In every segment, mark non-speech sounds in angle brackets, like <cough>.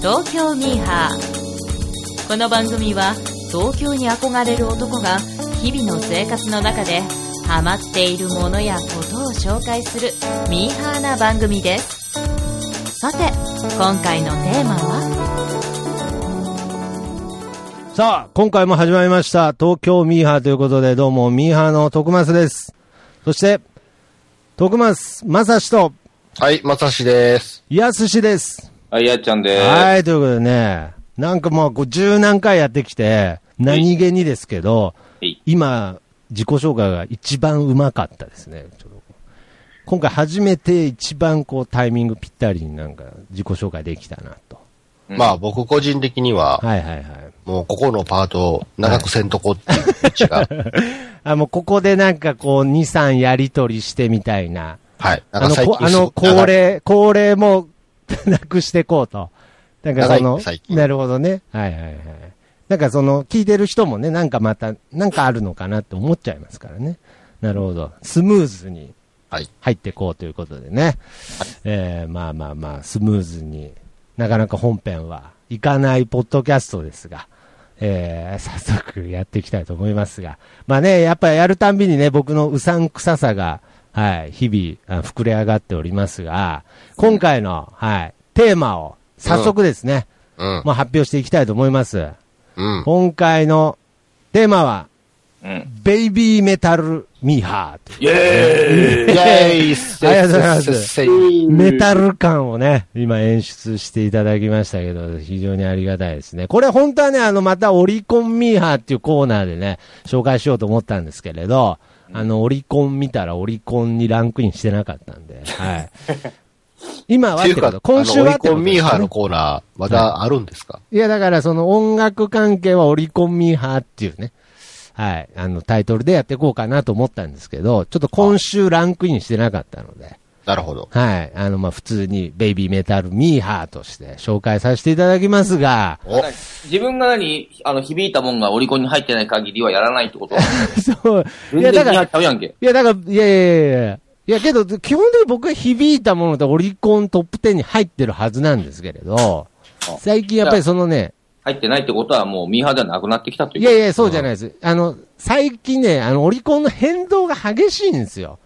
東京ミーハーこの番組は東京に憧れる男が日々の生活の中でハマっているものやことを紹介するミーハーな番組ですさて今回のテーマは？さあ、今回も始まりました。東京ミーハーということで、どうも、ミーハーの徳松です。そして、徳松、まさしと、はい、まさしです。やすしです。はい、やっちゃんでーす。はい、ということでね、なんかもう、こう十何回やってきて、何気にですけど、はい今、自己紹介が一番うまかったですね。ちょっと今回初めて一番こうタイミングぴったりになんか自己紹介できたなと。うんまあ僕個人的には、はいはいはい。もうここのパートを長くせんとこっていう道が、<laughs> あ、もうここでなんかこう2、3やりとりしてみたいな。はい。なんあの、あの、恒例、恒例も <laughs> なくしていこうと。なんかそのなるほどね。はいはいはい。なんかその、聞いてる人もね、なんかまた、なんかあるのかなって思っちゃいますからね。なるほど。スムーズにはい。入っていこうということでね。えー、まあまあまあ、スムーズに、なかなか本編はいかないポッドキャストですが、えー、早速やっていきたいと思いますが。まあね、やっぱやるたんびにね、僕のうさんくささが、はい、日々、あ膨れ上がっておりますが、今回の、はい、テーマを、早速ですね、うん。まあ発表していきたいと思います。うん。今回のテーマは、うん。ベイビーメタルミーハーというイェーイイェーイ <laughs> ありがとうございますメタル感をね、今演出していただきましたけど、非常にありがたいですね。これ本当はね、あの、またオリコンミーハーっていうコーナーでね、紹介しようと思ったんですけれど、あの、オリコン見たらオリコンにランクインしてなかったんで、<laughs> はい。今はってこと、、今週はあのオリコンミーハーのコーナー、まだあるんですか、とですねいや、だからその音楽関係はオリコンミーハーっていうね、はい、あの、タイトルでやっていこうかなと思ったんですけど、ちょっと今週ランクインしてなかったので、なるほど。はい。あの、まあ、普通にベイビーメタルミーハーとして紹介させていただきますが、お、自分が何、あの、響いたもんがオリコンに入ってない限りはやらないってこと？<laughs> そう。いや、だから。いや、だから、いやいやいやいや。いや、けど、基本的に僕が響いたものでオリコントップ10に入ってるはずなんですけれど、あ最近やっぱりそのね、入ってないってことはもうミーハーではなくなってきたという。いやいや、そうじゃないです。あの、最近ね、あの、オリコンの変動が激しいんですよ。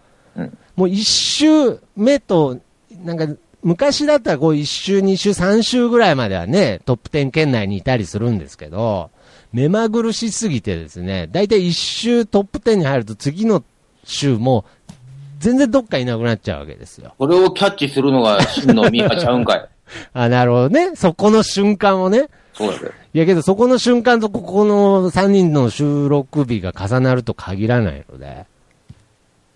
うんもう一周目と、なんか、昔だったらこう一周、二周、三周ぐらいまではね、トップ10圏内にいたりするんですけど、目まぐるしすぎてですね、だいたい一周トップ10に入ると次の週も全然どっかいなくなっちゃうわけですよ。それをキャッチするのが真のミーハーちゃうんかい。<laughs> あ、なるほどね。そこの瞬間をね。そうだぜ。いやけどそこの瞬間とここの3人の収録日が重なると限らないので、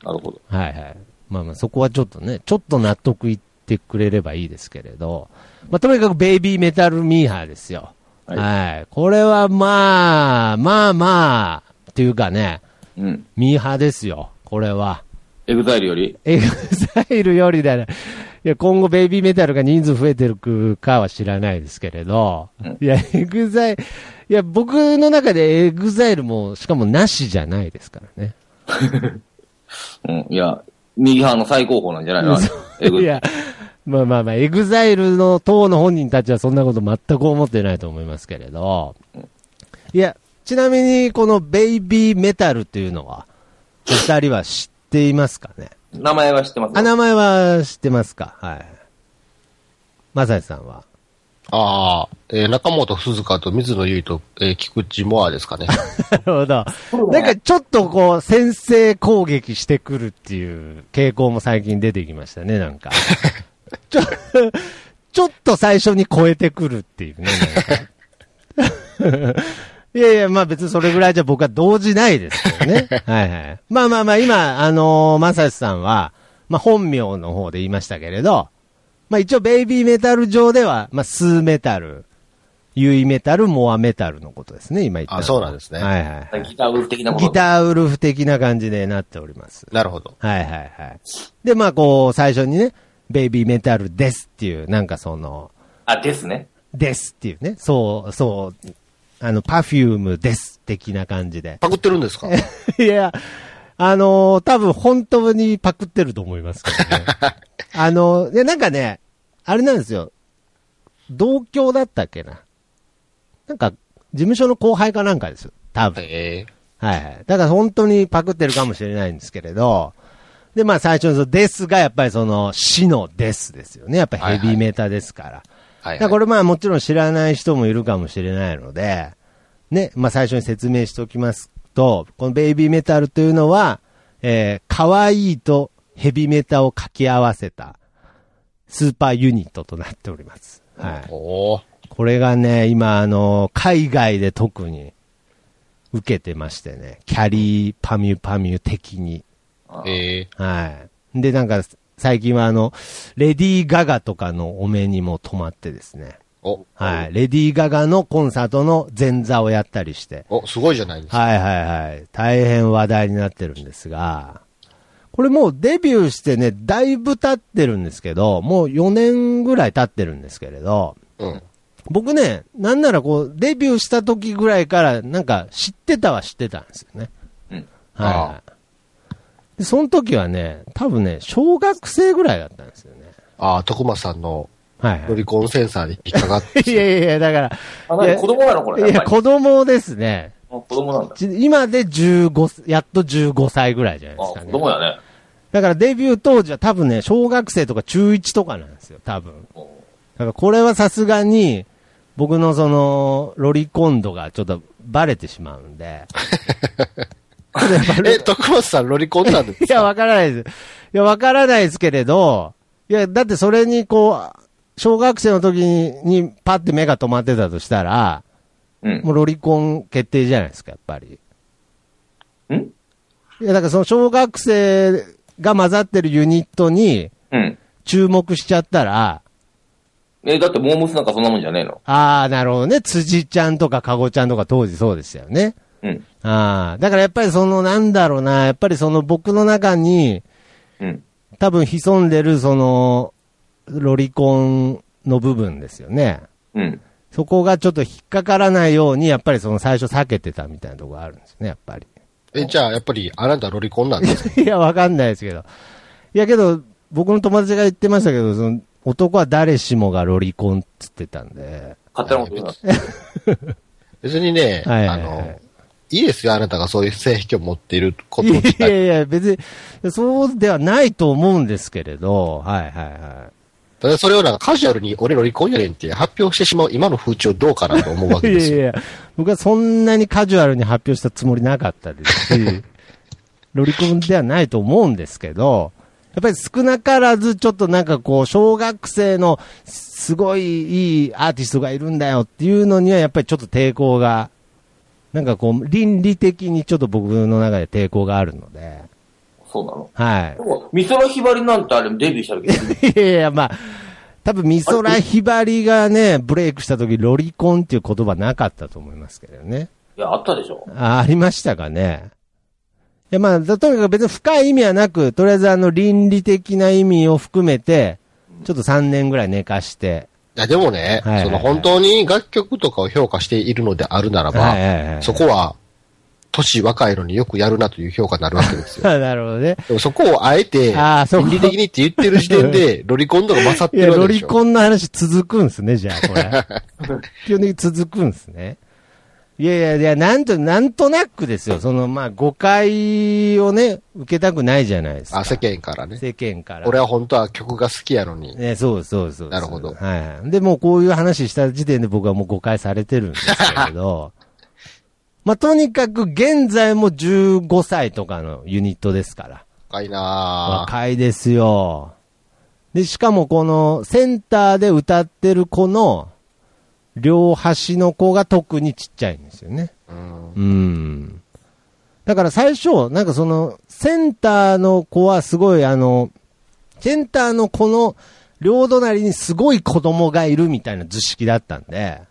なるほど。はいはい。まあまあそこはちょっとね、ちょっと納得いってくれればいいですけれど、まあとにかく BABYMETAL ミーハーですよ。は。はいいこれはまあ、まあまあ、っていうかね、うん。ミーハーですよ。これは。 EXILE より？ EXILE よりだね。いや、今後 BABYMETAL が人数増えてるかは知らないですけれど、うんいや、 EXILE、いや、僕の中で EXILE も、しかもなしじゃないですからね。<laughs> うん。いや、ミーハーの最高峰なんじゃないの？いや、まあまあまあ、 EXILE の当の本人たちはそんなこと全く思ってないと思いますけれど、いや、ちなみにこの BABYMETAL っていうのは、お二人は知っていますかね？名前は知ってますあ、よ名前は知ってますか？はい。まさしさんは？ああ、えー中元すず香と水野由結と、えー菊地最愛ですかね。<laughs> なるほど。なんかちょっとこう、先制攻撃してくるっていう傾向も最近出てきましたね、なんか。<laughs> ちょ、ちょっと最初に超えてくるっていうね。<laughs> いやいや、まあ別にそれぐらいじゃ僕は動じないですけどね。はいはい。まあまあまあ今、あのー、まさしさんは、まあ本名の方で言いましたけれど、まあ一応ベイビーメタル上では、まあスーメタル、ユイメタル、モアメタルのことですね、今言ったあそうなんですねはいはいはい。ギターウルフ的な。ギターウルフ的な感じでなっております。なるほど。はいはいはい。で、まあこう、最初にね、ベイビーメタルですっていう、なんかその、あ、ですね。ですっていうね、そう、そう、あの、パフュームです的な感じで。パクってるんですか？<laughs> いや、あのー多分本当にパクってると思いますけどね。<laughs> あのーいや、なんかね、あれなんですよ。同郷だったっけな。なんか、事務所の後輩かなんかですよ。多分。えはいはい。だから本当にパクってるかもしれないんですけれど、で、まあ最初のそのデスがやっぱりその死のデスですよね。やっぱりヘビーメタですから。ー、はい、だかはい。らこれまあもちろん知らない人もいるかもしれないので、ね、まあ最初に説明しておきますと、このベイビーメタルというのは、えー、可愛いとヘビメタを掛け合わせたスーパーユニットとなっております。はい。おーこれがね、今あの、海外で特に受けてましてね、キャリーパミュパミュ的に。えはい。で、なんか、最近はあの、レディー・ガガとかのお目にも止まってですね。ー、お、はい。レディー・ガガのコンサートの前座をやったりして。お、すごいじゃないですか。はいはいはい。大変話題になってるんですが、これもうデビューしてね、だいぶ経ってるんですけど、もう4年ぐらい経ってるんですけれど、うん。僕ね、なんならこう、デビューした時ぐらいから、なんか知ってたは知ってたんですよね。うんはい。で、その時はね、多分ね、小学生ぐらいだったんですよね。ああ、徳間さんのはい、はロリコンセンサーに引っかかって。い。<laughs> いやいやいや、だから、あ、いや何子供なのこれ。いや、子供ですね。あ子供なんだ。ち今で15、やっと15歳ぐらいじゃないであ、すかね。子供やね。だからデビュー当時は多分ね、小学生とか中1とかなんですよ、多分。おだからこれはさすがに、僕のその、ロリコン度がちょっとバレてしまうんで。<laughs> え、徳松さんロリコンなんです <laughs> いや、わからないです。いや、わからないですけれど、いや、だってそれにこう、小学生の時ににパッて目が止まってたとしたら、うん。もうロリコン決定じゃないですか、やっぱり。ん？いや、だからその小学生が混ざってるユニットにうん。注目しちゃったら、え、だってモームスなんかそんなもんじゃねえの？ああ、なるほどね。辻ちゃんとかかごちゃんとか当時そうでしたよね。うん。ああ、だからやっぱりそのなんだろうな、やっぱりその僕の中にうん。多分潜んでるそのロリコンの部分ですよね。うん。そこがちょっと引っかからないように、やっぱりその最初避けてたみたいなところがあるんですね、やっぱり。え、じゃあ、やっぱり、あなたロリコンなんですか？<laughs> いや、わかんないですけど。いやけど、僕の友達が言ってましたけど、その男は誰しもがロリコンっつってたんで。勝手なこと言うな。<laughs> 別にね、はいはいはいあの、いいですよ、あなたがそういう性癖を持っていることいやい。やいや、別に、そうではないと思うんですけれど、はいはいはただそれをなんかカジュアルに俺ロリコンやねんって発表してしまう今の風潮どうかなと思うわ。けですよ。<laughs> いやいや、僕はそんなにカジュアルに発表したつもりなかったですし、ロリコンではないと思うんですけど、やっぱり少なからずちょっとなんかこう、小学生のすごいいいアーティストがいるんだよっていうのにはやっぱりちょっと抵抗が、なんかこう、倫理的にちょっと僕の中で抵抗があるので、そうなの？はいで。も、美空ひばりなんてあれデビューした時、<laughs> いやいや、まあ、多分美空ひばりがね、ブレイクした時、ロリコンっていう言葉なかったと思いますけどね。いや、あったでしょ。あありましたかね。いや、まあ、とにかく別に深い意味はなく、とりあえずあの、倫理的な意味を含めて、ちょっと3年ぐらい寝かして、いや、でもね、はいはいはいその本当に楽曲とかを評価しているのであるならば、はいはいはいそこは、年若いのによくやるなという評価になるわけですよ。<laughs> なるほどね。でもそこをあえて、あーそこ倫理的にって言ってる時点で、<laughs> ロリコン度が勝っていや、ロリるわけでしょ。コンの話続くんすね、じゃあ、これ。<laughs> 基本的に続くんすね。いやいやいや、なんと、なんとなくですよ。その、まあ、誤解をね、受けたくないじゃないですか。あ、世間からね。世間から。俺は本当は曲が好きやのに。ね、そうそうそう。なるほどはいはい。で、もうこういう話した時点で僕はもう誤解されてるんですけれど、まあ、とにかく現在も15歳とかのユニットですから。若いなぁ。若いですよ。で、しかもこのセンターで歌ってる子の両端の子が特にちっちゃいんですよね。うん。うん。だから最初、なんかその、センターの子はすごいあの、センターの子の両隣にすごい子供がいるみたいな図式だったんで、うん。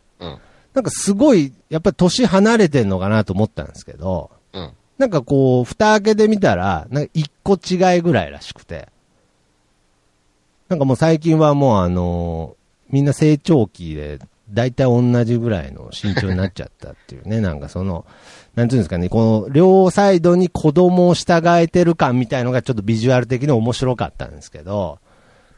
なんかすごい、やっぱり年離れてんのかなと思ったんですけど、うん。なんかこう、蓋開けてみたら、なんか一個違いぐらいらしくて。なんかもう最近はもうあのみんな成長期で、だいたい同じぐらいの身長になっちゃったっていうね、<laughs> なんかその、なんていうんですかね、この両サイドに子供を従えてる感みたいのがちょっとビジュアル的に面白かったんですけど、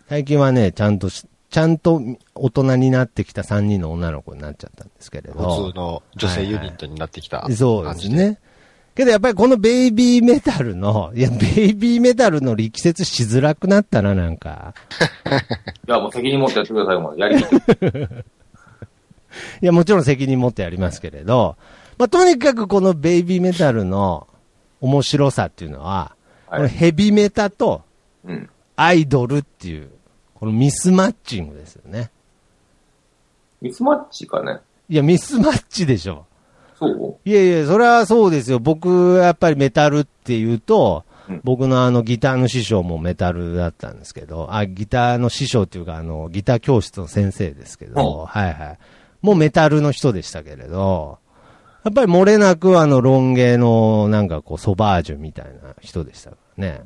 最近はね、ちゃんとしちゃんと大人になってきた3人の女の子になっちゃったんですけれど。普通の女性ユニットになってきた感じで。そうですね。けどやっぱりこのベイビーメタルの、いや、<laughs> ベイビーメタルの力説しづらくなったな、なんか。<laughs> いや、もう責任持ってやってください、もう。やりきって。<laughs> いや、もちろん責任持ってやりますけれど、まあ、とにかくこのベイビーメタルの面白さっていうのは、はいこのヘビメタとうん。アイドルっていう、このミスマッチングですよね。ミスマッチかね。いや、ミスマッチでしょ。そう？いやいや、それはそうですよ。僕、やっぱりメタルっていうと、うん僕のあのギターの師匠もメタルだったんですけど、あ、ギターの師匠っていうかあの、ギター教室の先生ですけど、うんはいはい。もうメタルの人でしたけれど、やっぱり漏れなくあの、ロン毛のなんかこう、ソバージュみたいな人でしたからね。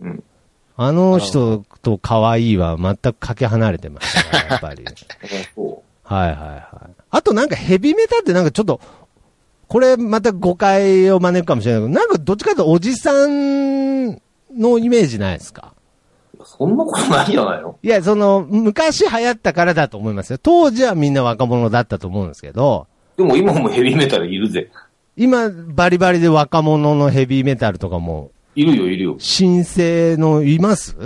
うん。あの人と可愛いは全くかけ離れてましたから、やっぱり。<laughs> そはいはいはい。あとなんかヘビメタってなんかちょっと、これまた誤解を招くかもしれないけど、なんかどっちかというとおじさんのイメージないですか？う。そんなことないんじゃないのいや、その、昔流行ったからだと思いますよ。当時はみんな若者だったと思うんですけど、でも今もヘビーメタルいるぜ。今、バリバリで若者のヘビーメタルとかも、いるよ、いるよ。新生のいます？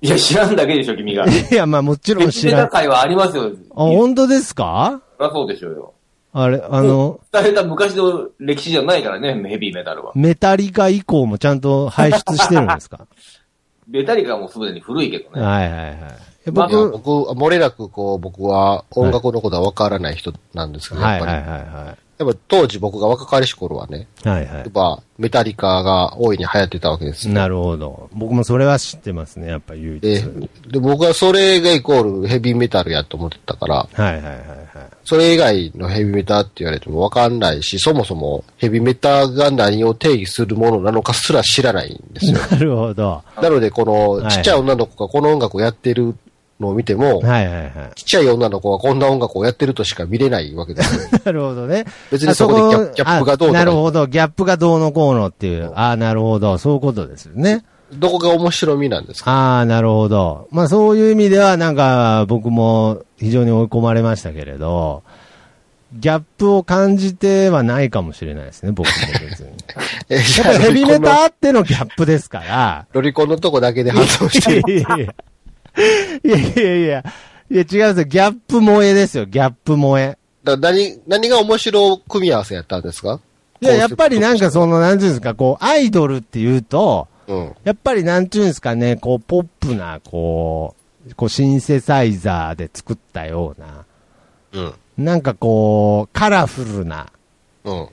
いや、知らんだけでしょ、君が。ヘいや、まあもちろん知らん。会はありますよ。本当ですか？そりゃそうでしょうよ。あれ、あの、伝えた昔の歴史じゃないからね、ヘビーメタルは。メタリカ以降もちゃんと輩出してるんですか？<laughs> メタリカはもうすでに古いけどね。はいはいはい。えまあ僕、僕、漏れなくこう、僕は音楽のことは分からない人なんですけど、はいはいやっぱり。はやっぱ当時僕が若かりし頃はね、いはい。はいはやっぱメタリカが大いに流行ってたわけですい。よ。なるほど。僕もそれは知ってますね、やっぱ唯一。で、で、僕はそれがイコールヘビーメタルやと思ってたから、はいはいはいはい。それ以外のヘビーメタって言われても分かんないし、そもそもヘビーメタが何を定義するものなのかすら知らないんですよ。<laughs> なるほど。なので、こはいのちっちゃい女の子がこの音楽をやってるのを見ても、はいはいはい。ちっちゃい女の子がこんな音楽をやってるとしか見れないわけですよ。<laughs> なるほどね。別にそこでギャップギャップがどうとかあなるほど。ギャップがどうのこうのっていう。ああ、なるほど。そういうことですよね。どこが面白みなんですか？ああ、なるほど。まあそういう意味では、なんか僕も非常に追い込まれましたけれど、ギャップを感じてはないかもしれないですね、僕も別に。<laughs> え、じやっぱりヘビメタロあってのギャップですから。ロリコンのとこだけで反応してる。いやいやいや。いや違うんですよ。ギャップ萌えですよ。ギャップ萌え。だ何、何が面白組み合わせやったんですか？いや、やっぱりなんかその、の、なんていうんですか、こう、アイドルっていうと、うん。やっぱりなんていうんですかね、こう、ポップな、こう、こう、シンセサイザーで作ったような、うん。なんかこう、カラフルなうん。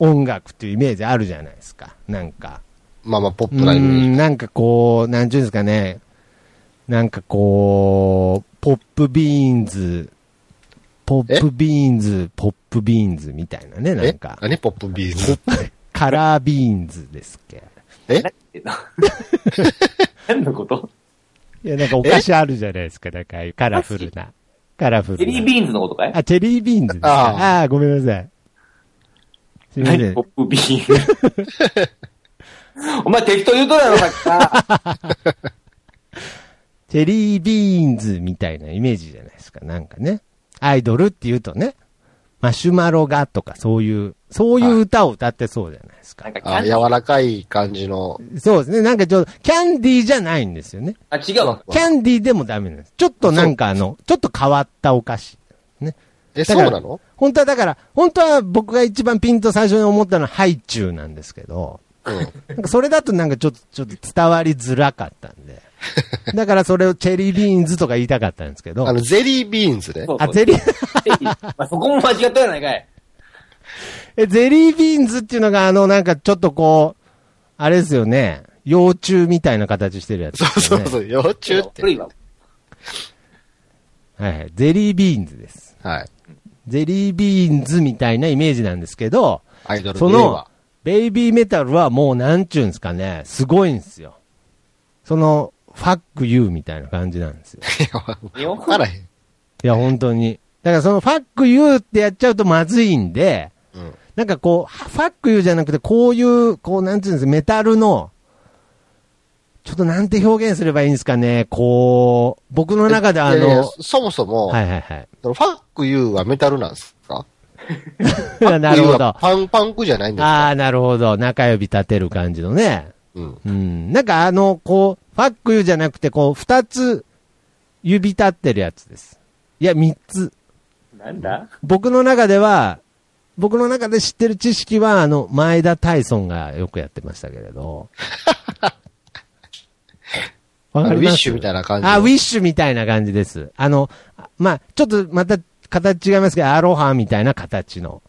音楽っていうイメージあるじゃないですか。なんか。まあまあ、ポッうプなイメージ。ん、なんかこう、なんていうんですかね、なんかこう、ポップビーンズ、ポップビーンズ、ポップビーンズみたいなね、なんえか。何？ポップビーズ？カラービーンズですっけ。え？<laughs> 何のこと？いや、なんかお菓子あるじゃないですか、なんかああいうカラフルな。カラフルな。ジェリービーンズのことかい？あ、チェリービーンズですか？ああごめんなさい。すみません何？ポッ。プビーンズ <laughs> お前適当言うとるやろ、さっきから。チェリービーンズみたいなイメージじゃないですか、なんかね。アイドルって言うとね、マシュマロがとかそういう、そういう歌を歌ってそうじゃないですかなん。かキあ柔らかい感じの。そうですね。なんかちょっと、キャンディーじゃないんですよね。あ、違うわ。キャンディーでもダメなんです。ちょっとなんかあの、ちょっと変わったお菓子。え、だからそうなの？本当はだから、本当は僕が一番ピンと最初に思ったのはハイチュウなんですけど、うん。なんかそれだとなんかちょっと、ちょっと伝わりづらかったんで。<laughs> だからそれをチェリービーンズとか言いたかったんですけどあ、の、ゼリービーンズね。あ、そうそうゼリー、まあ、そこも間違ったやないかい。え、ゼリービーンズっていうのがあのなんかちょっとこう、あれですよね、幼虫みたいな形してるやつですよね。そうそうそう、幼虫って。古いわ。はいはい。ゼリービーンズです。はい。ゼリービーンズみたいなイメージなんですけど、アイドルでそのベイビーメタルはもうなんちゅうんですかね、すごいんですよ。その、ファックユーみたいな感じなんですよ。<laughs> いや、わからへん。いや、本当に。だからそのファックユーってやっちゃうとまずいんで、うん。なんかこう、ファックユーじゃなくて、こういう、こう、なんていうんですか、メタルの、ちょっとなんて表現すればいいんですかね、こう、僕の中であいやいやの、そもそも、はいはいはい。ファックユーはメタルなんですか？<laughs> なるほど。パンパンクじゃないんですあか？あ、なるほど。中指立てる感じのね。うん。うん。なんかあの、こう、ファックユーじゃなくて、こう、二つ、指立ってるやつです。いや、三つ。なんだ？僕の中では、僕の中で知ってる知識は、あの、前田大尊がよくやってましたけれど。<laughs> わあのウィッシュみいたいな感じ。あ、ウィッシュみたいな感じです。あの、まあ、ちょっとまた形違いますけど、アロハみたいな形の。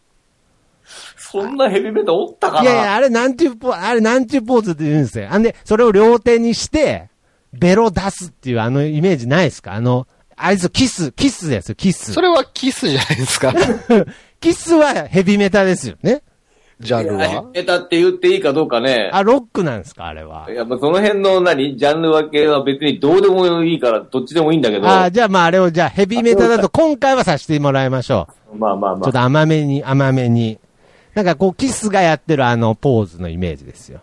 そんなヘビメタおったかな？いやいや、あれなんていうポーズ、あれなんていうポーズって言うんですよ。あんで、それを両手にして、ベロ出すっていうあのイメージないですか？あの、あいつキス、キスですよ、キスそ。れはキスじゃないですか？<laughs> キスはヘビメタですよね。ジャンルヘビは。メタって言っていいかどうかね。あ、ロックなんですか？あれは。やっぱその辺の何？ジャンル分けは別にどうでもいいから、どっちでもいいんだけど。あーじゃあまああれをじゃあヘビメタだと今回はさせてもらいましょまあまあう。ちょっとまあ。甘めに、甘めに。なんかこうキスがやってるあのポーズのイメージですよ。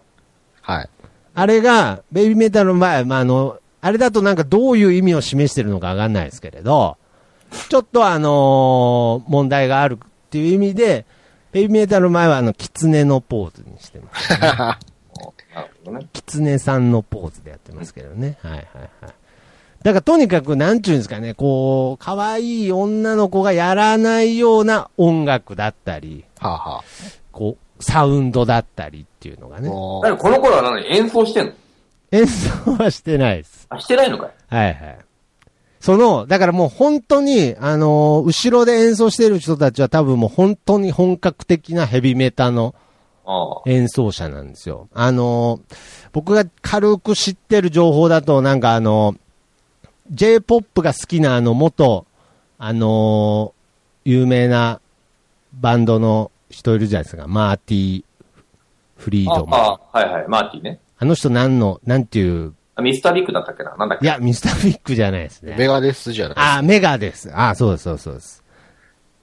はい。あれが、ベイビーメタルの場合、まあ、あの、あれだとなんかどういう意味を示してるのかわかんないですけれど、ちょっとあのー問題があるっていう意味で、ベイビーメタルの前はあの、狐のポーズにしてます。なるほどね。<laughs> 狐さんのポーズでやってますけどね。はいはいはい。だからとにかく、なんちゅうんですかね、こう、可愛い女の子がやらないような音楽だったり、はあ、はこう、サウンドだったりっていうのがあ、ね。この頃は何演奏してんの？演奏はしてないです。あ、してないのかいはいはい。その、だからもう本当に、あのー後ろで演奏してる人たちは多分もう本当に本格的なヘビメタのああ。演奏者なんですよ。あのー僕が軽く知ってる情報だと、なんかあのー J-POP が好きなあの元、あのー有名なバンドの人いるじゃないですか。マーティ・フリードマン。あああ、はいはい、マーティね。の人何の、なんていう、あミスタービッグだったっけな？なんだっけ？いや、ミスタービッグじゃないですね。メガデスじゃないあ、メガです。あ、そうです、そうです、そうです。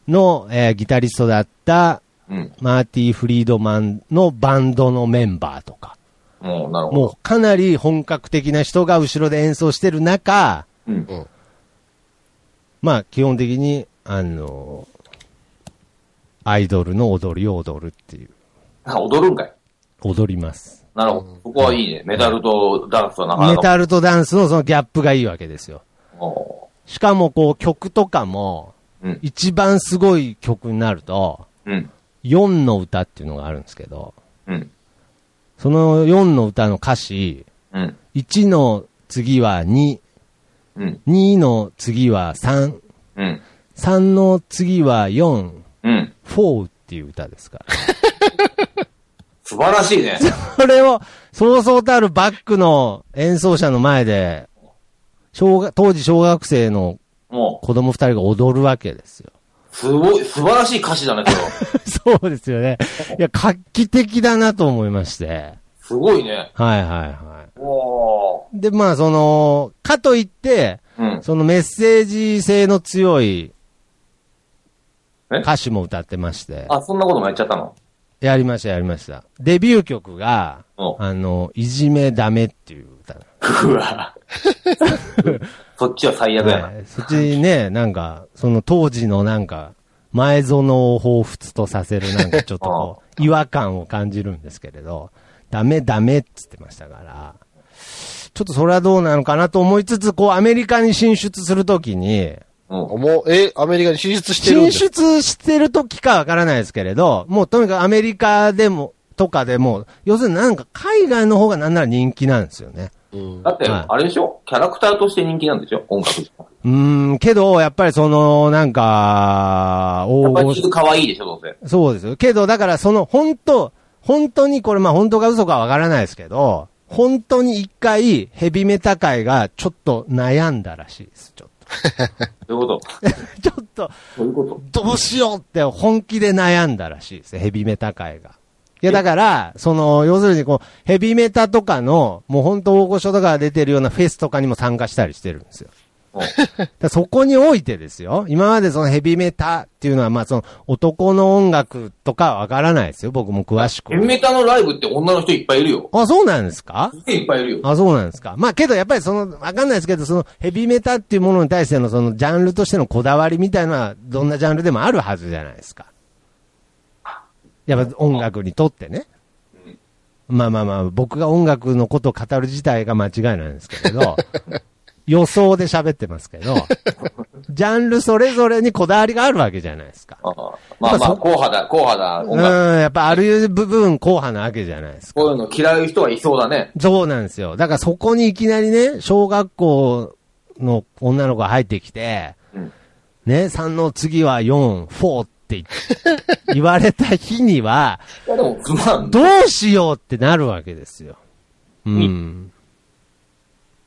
の、えーギタリストだった、うん。マーティ・フリードマンのバンドのメンバーとか、もう、なるほど。もうかなり本格的な人が後ろで演奏してる中、うん。うん。まあ、基本的に、あのアイドルの踊りを踊るっていう。あ、踊るんかい踊ります。なるほど。そこはいいね。メタルとダンスはなかなか。メタルとダンスのそのギャップがいいわけですよ。おしかもこう曲とかも、うん。一番すごい曲になると、うん。4の歌っていうのがあるんですけど、うん。その4の歌の歌詞、うん。1の次は2、うん。2の次は3、うん。3の次は4、うん。4っていう歌ですから。<laughs> 素晴らしいね。それを、そうそうたるバックの演奏者の前で、小学、当時小学生の子供二人が踊るわけですよ。すごい、素晴らしい歌詞だね、それは。<laughs> そうですよね。いや、画期的だなと思いまして。すごいね。はいはいは。い。で、まあ、その、かといって、うん。そのメッセージ性の強いえ？歌詞も歌ってまして。あ、そんなこともやっちゃったの？やりました、やりました。デビュー曲が、うんあの、いじめダメっていう歌。うわ。<laughs> そっちは最悪やな。はいそっちにね、なんか、その当時のなんか、前園を彷彿とさせるなんかちょっとこう、<laughs> 違和感を感じるんですけれど、ダメダメって言ってましたから、ちょっとそれはどうなのかなと思いつつ、こうアメリカに進出するときに、うん。もう、え、アメリカに進出してるんで進す出してる時かわからないですけれど、もうとにかくアメリカでも、とかでも、要するになんか海外の方がなんなら人気なんですよね。うんだって、はいあれでしょ？キャラクターとして人気なんでしょ音楽うーん、けど、やっぱりその、なんか、大御やっぱり可愛いでしょ、どうせ。そうですよ。けど、だからその、本当本当にこれ、まあ本当か嘘かわからないですけど、本当に一回、ヘビメタ界がちょっと悩んだらしいです。ちょっ <laughs> どういうことと？<laughs> ちょっと、どういうこと？どうしようって本気で悩んだらしいです。ヘビメタ界が。いや、だから、その、要するにこう、ヘビメタとかの、もう本当大御所とかが出てるようなフェスとかにも参加したりしてるんですよ。そこにおいてですよ。今までそのヘビメタっていうのは、まあその男の音楽とかわからないですよ。僕も詳しくヘ。ビメタのライブって女の人いっぱいいるよ。あ、そうなんですか？いっぱいいるよ。あ、そうなんですか？まあけどやっぱりその、わかんないですけど、そのヘビメタっていうものに対してのそのジャンルとしてのこだわりみたいのは、どんなジャンルでもあるはずじゃないですか。やっぱ音楽にとってね。まあまあまあ、僕が音楽のことを語る自体が間違いなんですけれど、予想で喋ってますけど、<laughs> ジャンルそれぞれにこだわりがあるわけじゃないですか。ああまあまあ、硬派だ、硬派だ、うん。やっぱある部分硬派なわけじゃないですか。こういうの嫌う人はいそうだね。そうなんですよ。だからそこにいきなりね、小学校の女の子が入ってきて、うんね、3の次は4、4って言言われた日には、どうしようってなるわけですよ。うん。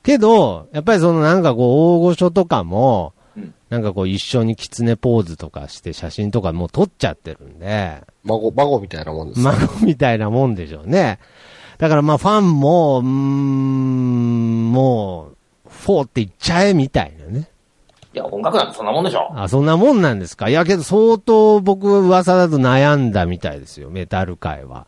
けど、やっぱりそのなんかこう、大御所とかもうん、なんかこう一緒に狐ポーズとかして写真とかもう撮っちゃってるんで、孫、孫みたいなもんですよ。孫みたいなもんでしょうね。だからまあファンも、うーん、もう、フォーって言っちゃえみたいなね。いや、音楽なんてそんなもんでしょ。あ、そんなもんなんですか？いやけど相当僕噂だと悩んだみたいですよ、メタル界は。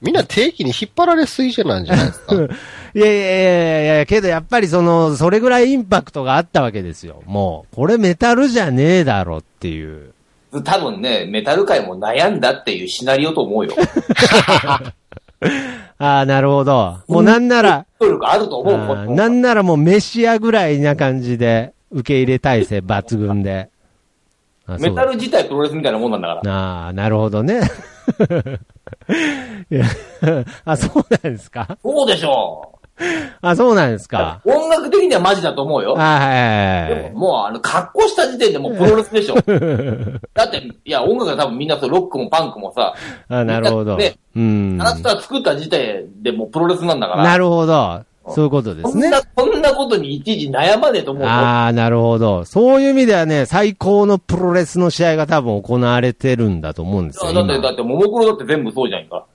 みんな定期に引っ張られすぎじゃないんじゃないですか。<laughs> いやいやいやいやいや、けどやっぱりその、それぐらいインパクトがあったわけですよ。もう、これメタルじゃねえだろっていう。多分ね、メタル界も悩んだっていうシナリオと思うよ。<laughs> ああ、なるほど。もうなんなら、能力あると思う。なんならもうメシアぐらいな感じで、受け入れ体制抜群で。メタル自体プロレスみたいなもんなんだから。ああ、なるほどね。<laughs> いやあ、そうなんですか？そうでしょあ、そうなんですか？う。音楽的にはマジだと思うよ。あはいはいはいでももう、あの、格好した時点でもうプロレスでしょ。<laughs> だって、いや、音楽が多分みんなそう、ロックもパンクもさ、あ、なるほど。ねうん。あなたが作った時点でもうプロレスなんだから。なるほど。そういうことですねこんな、。こんなことにいちいち悩まねえと思うよ。ああ、なるほど。そういう意味ではね、最高のプロレスの試合が多分行われてるんだと思うんですよ。だって、今だって、ももクロだって全部そうじゃんか。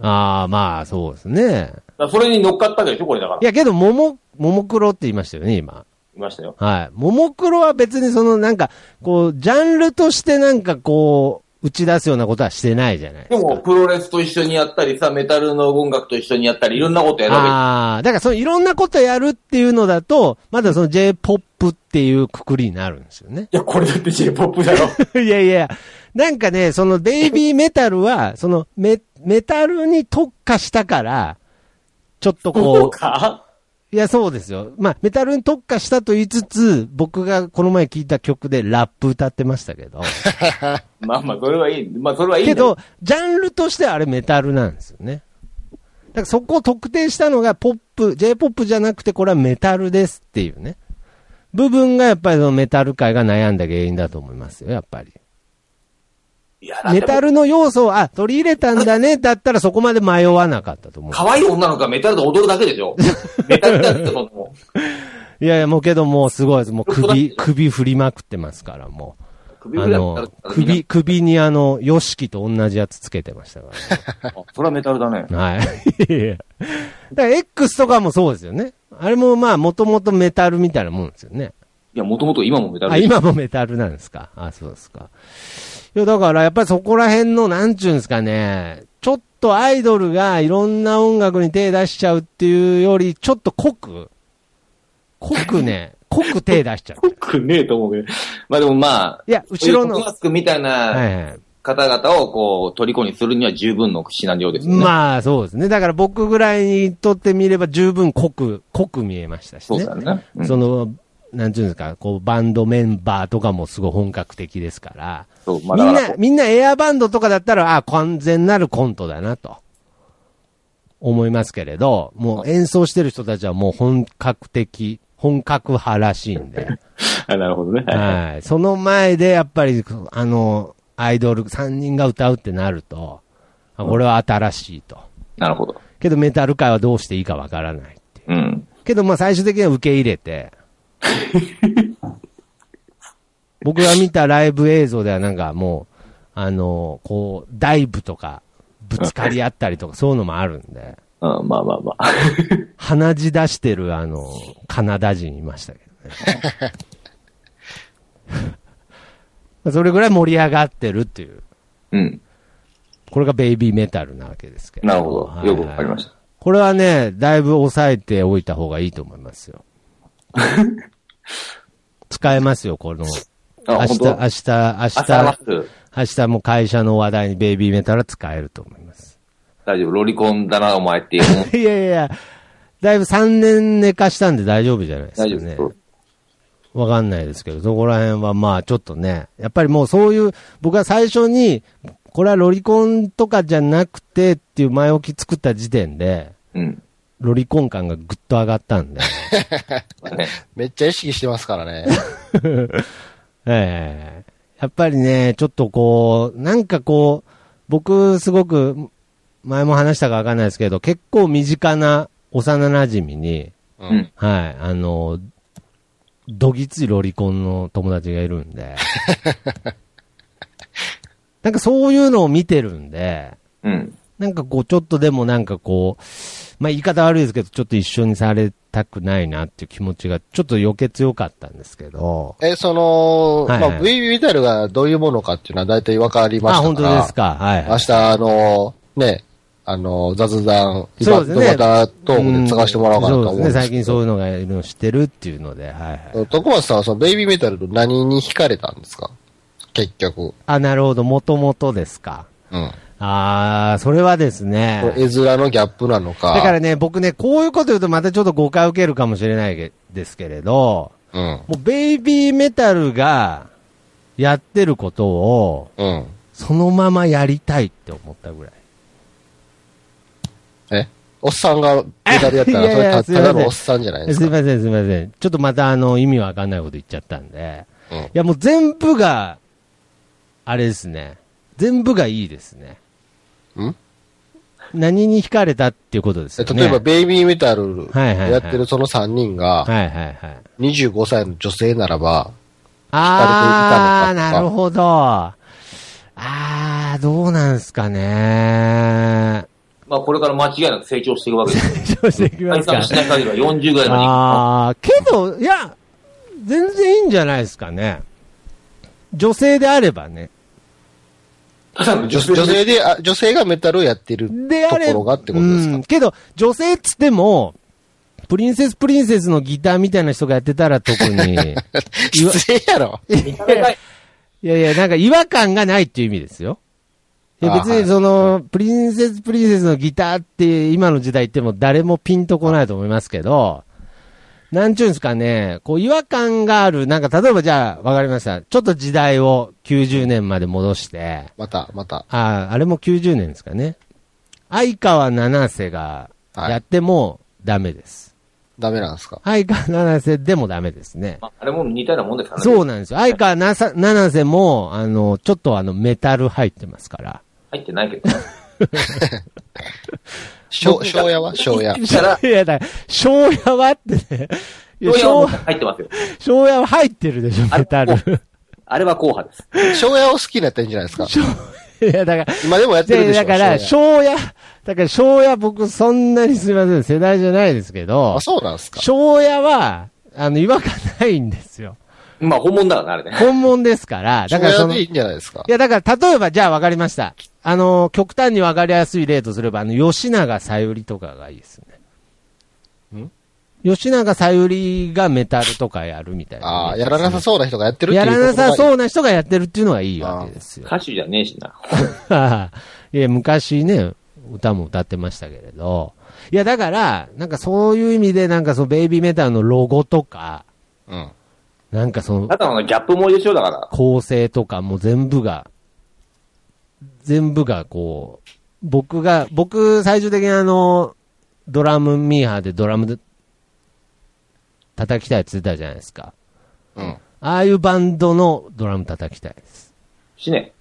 ああ、まあ、そうですね。それに乗っかったわけでしょ、これだから。いや、けど、もも、ももクロって言いましたよね、今。いましたよ。はい。ももクロは別にその、なんか、こう、ジャンルとしてなんかこう、打ち出すようなことはしてないじゃないでか。ですも、プロレスと一緒にやったりさ、メタルの音楽と一緒にやったり、いろんなことやるわけああ、だからそのいろんなことやるっていうのだと、まだその J-POP っていうくくりになるんですよね。いや、これだって J-POP だろ。<laughs> いやいや、なんかね、そのベイビーメタルは、そのメ、メタルに特化したから、ちょっとそうこかう、いや、そうですよ。まあ、メタルに特化したと言いつつ、僕がこの前聞いた曲でラップ歌ってましたけど。<laughs> まあまあ、それはいい。まあ、それはいいけど、ジャンルとしてはあれメタルなんですよね。だからそこを特定したのがポップ、J-POP じゃなくてこれはメタルですっていうね。部分がやっぱりそのメタル界が悩んだ原因だと思いますよ、やっぱり。メタルの要素を、あ、取り入れたんだね、<laughs> だったらそこまで迷わなかったと思う。可愛い女の子がメタルで踊るだけでしょ。<laughs> メタルだってその、いやいや、もうけどもうすごいです。もう首、<laughs> 首振りまくってますから、もう。あ首振りだったのら、首、首にあの、ヨシキと同じやつつけてましたから、あそれはメタルだね。はい。いやだから X とかもそうですよね。あれもまあ、もともとメタルみたいなもんですよね。いや、もともと今もメタルあ、今もメタルなんですか？あ、そうですか。いや、だからやっぱりそこら辺の、なんちゅうんですかね、ちょっとアイドルがいろんな音楽に手出しちゃうっていうより、ちょっと濃く、濃くね、<laughs> 濃く手出しちゃう。くねえと思うけど。まあでもまあ、いや、後ろの、マスクみたいはいなはい。方々をこう、虜にするには十分のシナリオですよね。まあ、そうですね。だから僕ぐらいにとってみれば十分濃く、濃く見えましたしねそうだ。ね。うんその、なんていうんですか、こう、バンドメンバーとかもすごい本格的ですから、まあみんなみんなエアバンドとかだったら、あ完全なるコントだなと。思いますけれど、もう演奏してる人たちはもう本格的、本格派らしいんで、<laughs> あなるほどね。はい。その前でやっぱり、あの、アイドル3人が歌うってなると、あこれは新しいと。なるほど。けどメタル界はどうしていいかわからないっていう。うん。けどまあ最終的には受け入れて、<laughs> 僕が見たライブ映像ではなんかもう、あの、こう、ダイブとか、ぶつかり合ったりとか、そういうのもあるんで、うん、まあまあまあ。鼻血出してるあの、カナダ人いましたけどね。ね。<laughs> それぐらい盛り上がってるっていう。うん。これがベイビーメタルなわけですけど。なるほど。はいよくわかりました。これはね、だいぶ抑えておいた方がいいと思いますよ。<laughs> <laughs> 使えますよ、この。あ、明日、明日、明朝日。明日も会社の話題にベイビーメタルは使えると思います。大丈夫？ロリコンだな、お前っていう。いやいやだいぶ3年寝かしたんで大丈夫じゃないですか大丈夫ね。わかんないですけど、そこら辺はまあちょっとね、やっぱりもうそういう、僕は最初に、これはロリコンとかじゃなくてっていう前置き作った時点で、うん。ロリコン感がぐっと上がったんで。<laughs> めっちゃ意識してますからね。<laughs> ええやっぱりね、ちょっとこう、なんかこう、僕すごく、前も話したかわかんないですけど、結構身近な幼馴染に、ううん。はい、あの、どぎついロリコンの友達がいるんで、<laughs> なんかそういうのを見てるんで、うん。なんかこう、ちょっとでもなんかこう、まあ言い方悪いですけど、ちょっと一緒にされたくないなっていう気持ちがちょっと余計強かったんですけど、え、その、はいはいまあ、ベイビーメタルがどういうものかっていうのは大体わかりまあ、したから。本当ですか？はい、はい。明日、あの、ね、あの、雑談、そうですねまたトークで使わせてもらおうかなと思うんそうですね。ですけど。最近そういうのがいるのを知ってるっていうので、はいはい。徳松さんはそのベイビーメタルと何に惹かれたんですか？結局。あ、なるほど。もともとですか。うん。あー、それはですね。絵面のギャップなのか。だからね、僕ね、こういうこと言うとまたちょっと誤解を受けるかもしれないけですけれど、うん。もうベイビーメタルがやってることを、うん。そのままやりたいって思ったぐらい。え？おっさんがメタルやったら、<laughs> それただのおっさんじゃないですか？すいません、すいません。ちょっとまたあの、意味わかんないこと言っちゃったんで。うんいや、もう全部が、あれですね。全部がいいですね。ん？何に惹かれたっていうことですよね。例えば、ベイビーメタルやってるその3人が、はいはいはい。25歳の女性ならば、惹かれていたのかとかなるほど。あー、どうなんすかね。まあ、これから間違いなく成長していくわけです。どうしていきますか解散しない限りは40ぐらいまであー、けど、いや、全然いいんじゃないですかね。女性であればね。女 <laughs> 女性で、あ女性がメタルをやってるであれところがってことですか？うん。けど、女性っつっても、プリンセスプリンセスのギターみたいな人がやってたら特に、<laughs> 失礼やろ。いいやいや、なんか違和感がないっていう意味ですよ。いやあ別にその、プリンセスプリンセスのギターって今の時代言っても誰もピンとこないと思いますけど、なんちゅうんですかね、こう違和感がある、なんか例えばじゃあ、わかりました。ちょっと時代を90年まで戻して、また、また。ああ、あれも90年ですかね。相川七瀬がやってもダメです。ダメなんですか？相川七瀬でもダメですね。まああれも似たようなもんですからね。そうなんですよ。相川七瀬も、あの、ちょっとあの、メタル入ってますから。入ってないけどね。昭昭夜は昭夜。したら、いや、だから、昭夜はってね。昭入ってますよ。昭夜は入ってるでしょ、メタル。あれは硬派です。昭夜を好きになったらいいんじゃないですか？いや、だから、今でもやってるでしょでだから、昭昭夜、だから昭夜僕そんなにすみません、世代じゃないですけど夜あ、、そうなんですか？昭夜は、あの、違和感ないんですよ。まあ、本物だからね、あれね。本物ですから、だ昭からその、いいいんじゃないですか？や、だから、例えば、じゃあ分かりました。あの、極端に分かりやすい例とすれば、あの、吉永さゆりとかがいいですね。ん？吉永さゆりがメタルとかやるみたいな。ああ、やらなさそうな人がやってるっていやうらなさう。そうな人がやってるっていうのがいいわけですよ。歌手じゃねえしな。<laughs> いや、昔ね、歌も歌ってましたけれど。いや、だから、なんかそういう意味で、なんかそのベイビーメタルのロゴとか、うん。なんかそのただのギャップ萌えでしょ、だから。構成とかも全部が、全部がこう、僕が、僕最終的にあの、ドラムミーハーでドラムで叩きたいって言ってたじゃないですか。うん。ああいうバンドのドラム叩きたいです。しね。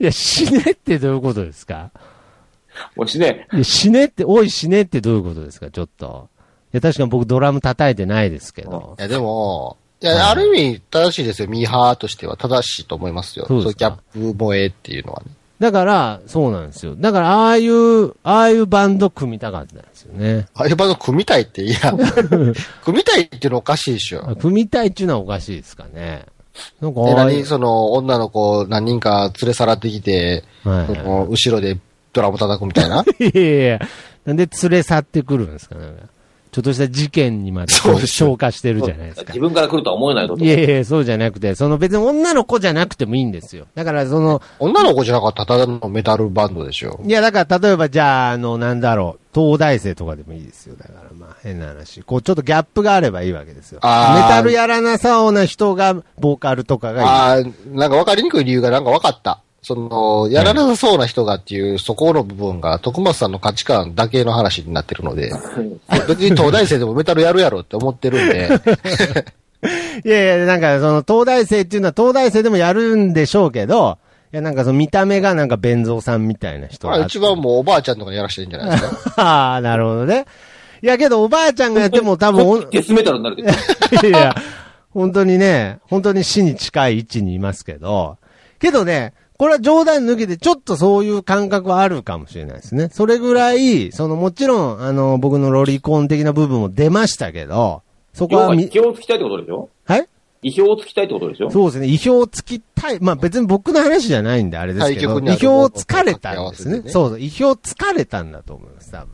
いや、死ねってどういうことですか？もうしね。いや、死ねって、おい死ねってどういうことですか？ちょっと。いや、確かに僕ドラム叩いてないですけど。いや、でも、いや、ある意味正しいですよ。ミーハーとしては正しいと思いますよ。そうですかギャップ萌えっていうのはね。だから、そうなんですよ。だから、ああいう、ああいうバンド組みたかったんですよね。ああいうバンド組みたいって、いや、<laughs> 組みたいっていうのおかしいでしょ。組みたいっていうのはおかしいですかね。なんかで、ああ何、その、女の子何人か連れ去らってきて、はいその後ろでドラム叩くみたいな？<laughs> いやいやなんで連れ去ってくるんですかなんかちょっとした事件にまでそうですよ消化してるじゃないですか自。分から来るとは思えないと。いやいや、そうじゃなくて、その別に女の子じゃなくてもいいんですよ。だからその、女の子じゃなかったらただのメタルバンドでしょ。いやだから例えばじゃあ、あの、なんだろう、東大生とかでもいいですよ。だからまあ変な話。こうちょっとギャップがあればいいわけですよ。メあータルやらなそうな人が、ボーカルとかがいい。ああ、なんか分かりにくい理由がなんか分かった。その、やらなさそうな人がっていう、そこの部分が、徳松さんの価値観だけの話になってるので、別に東大生でもメタルやるやろって思ってるんで、<laughs> いやいや、なんかその東大生っていうのは東大生でもやるんでしょうけど、いやなんかその見た目がなんか弁蔵さんみたいな人が。まあ一番もうおばあちゃんとかにやらしてるんじゃないですか。<laughs> ああ、なるほどね。いやけどおばあちゃんがやっても多分お、デスメタルになるけど。<laughs> いや、本当にね、本当に死に近い位置にいますけど、けどね、これは冗談抜きでちょっとそういう感覚はあるかもしれないですね。それぐらい、そのもちろん、あの、僕のロリコン的な部分も出ましたけど、そこ要は意表をつきたいってことでしょ？はい？意表をつきたいってことでしょ？そうですね。意表をつきたい。まあ別に僕の話じゃないんであれですけど、意表をつかれたんですね。ねそうそう。意表つかれたんだと思います、多分。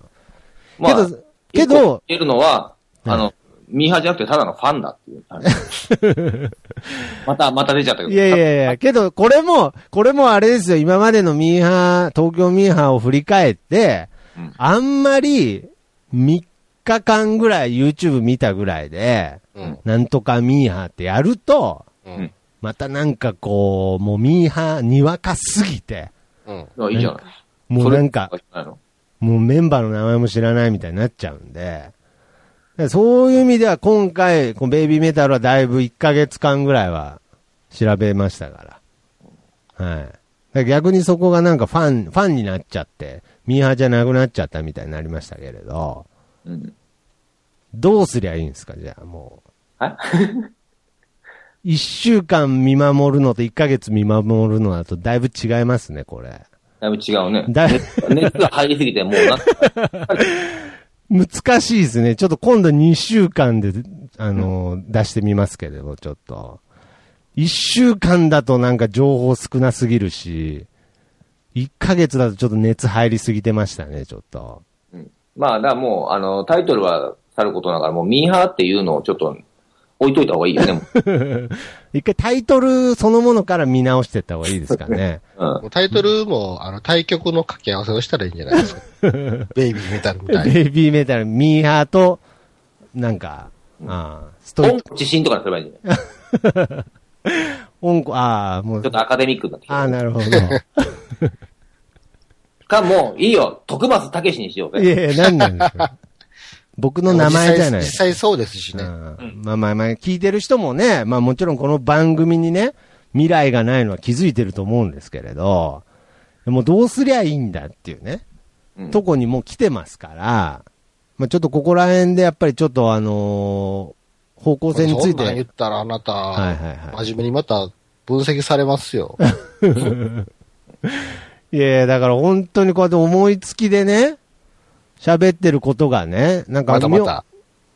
まあ、けど、けど、言えるのは、あはの、ミーハーじゃなくてただのファンだっていう話。<laughs> また、また出ちゃったけど。いやいやいや、けど、これも、これもあれですよ、今までのミーハー、東京ミーハーを振り返って、うんあんまり、3日間ぐらい YouTube 見たぐらいで、うん。なんとかミーハーってやると、うん。またなんかこう、もうミーハーにわかすぎて、うん。あいいじゃない。もうなんか、もうメンバーの名前も知らないみたいになっちゃうんで、でそういう意味では今回、このベイビーメタルはだいぶ1ヶ月間ぐらいは調べましたから。はい。だから逆にそこがなんかファン、ファンになっちゃって、ミーハーじゃなくなっちゃったみたいになりましたけれど、うん。どうすりゃいいんですか、じゃあもう。は？<laughs> い1週間見守るのと1ヶ月見守るのだとだいぶ違いますね、これ。だいぶ違うね。だい熱熱が入りすぎて、もうな <laughs> 難しいですね。ちょっと今度2週間で、あの、出してみますけれど、ちょっと。1週間だとなんか情報少なすぎるし、1ヶ月だとちょっと熱入りすぎてましたね、ちょっと。まあ、だもう、あの、タイトルはさることながら、もうミーハーっていうのをちょっと置いといた方がいいよね。<laughs> 一回タイトルそのものから見直していった方がいいですかね。<laughs> うん。タイトルも、あの、対局の掛け合わせをしたらいいんじゃないですか。<laughs> ベイビーメタルみたいに。ベイビーメタル、ミーハーと、なんか、ああ、ストイック、本自信とかにすればいいんじゃない？音楽、ああ、もうちょっ、とアカデミックになってきああ、た。なるほど。<laughs> か、もう、いいよ。徳松武史にしよういぜ。やいや、なんなんですか。<laughs> 僕の名前じゃない。実際実際そうですしね。うんまあまあまあ、聞いてる人もね、まあもちろんこの番組にね、未来がないのは気づいてると思うんですけれど、もうどうすりゃいいんだっていうね、うんとこにもう来てますから、まあちょっとここら辺でやっぱりちょっとあのー方向性についそんなん言て、ったらあなた、はいはいはい真面目にまた分析されますよ。<laughs> いやだから本当にこうやって思いつきでね、喋ってることがね、なんか妙またまた。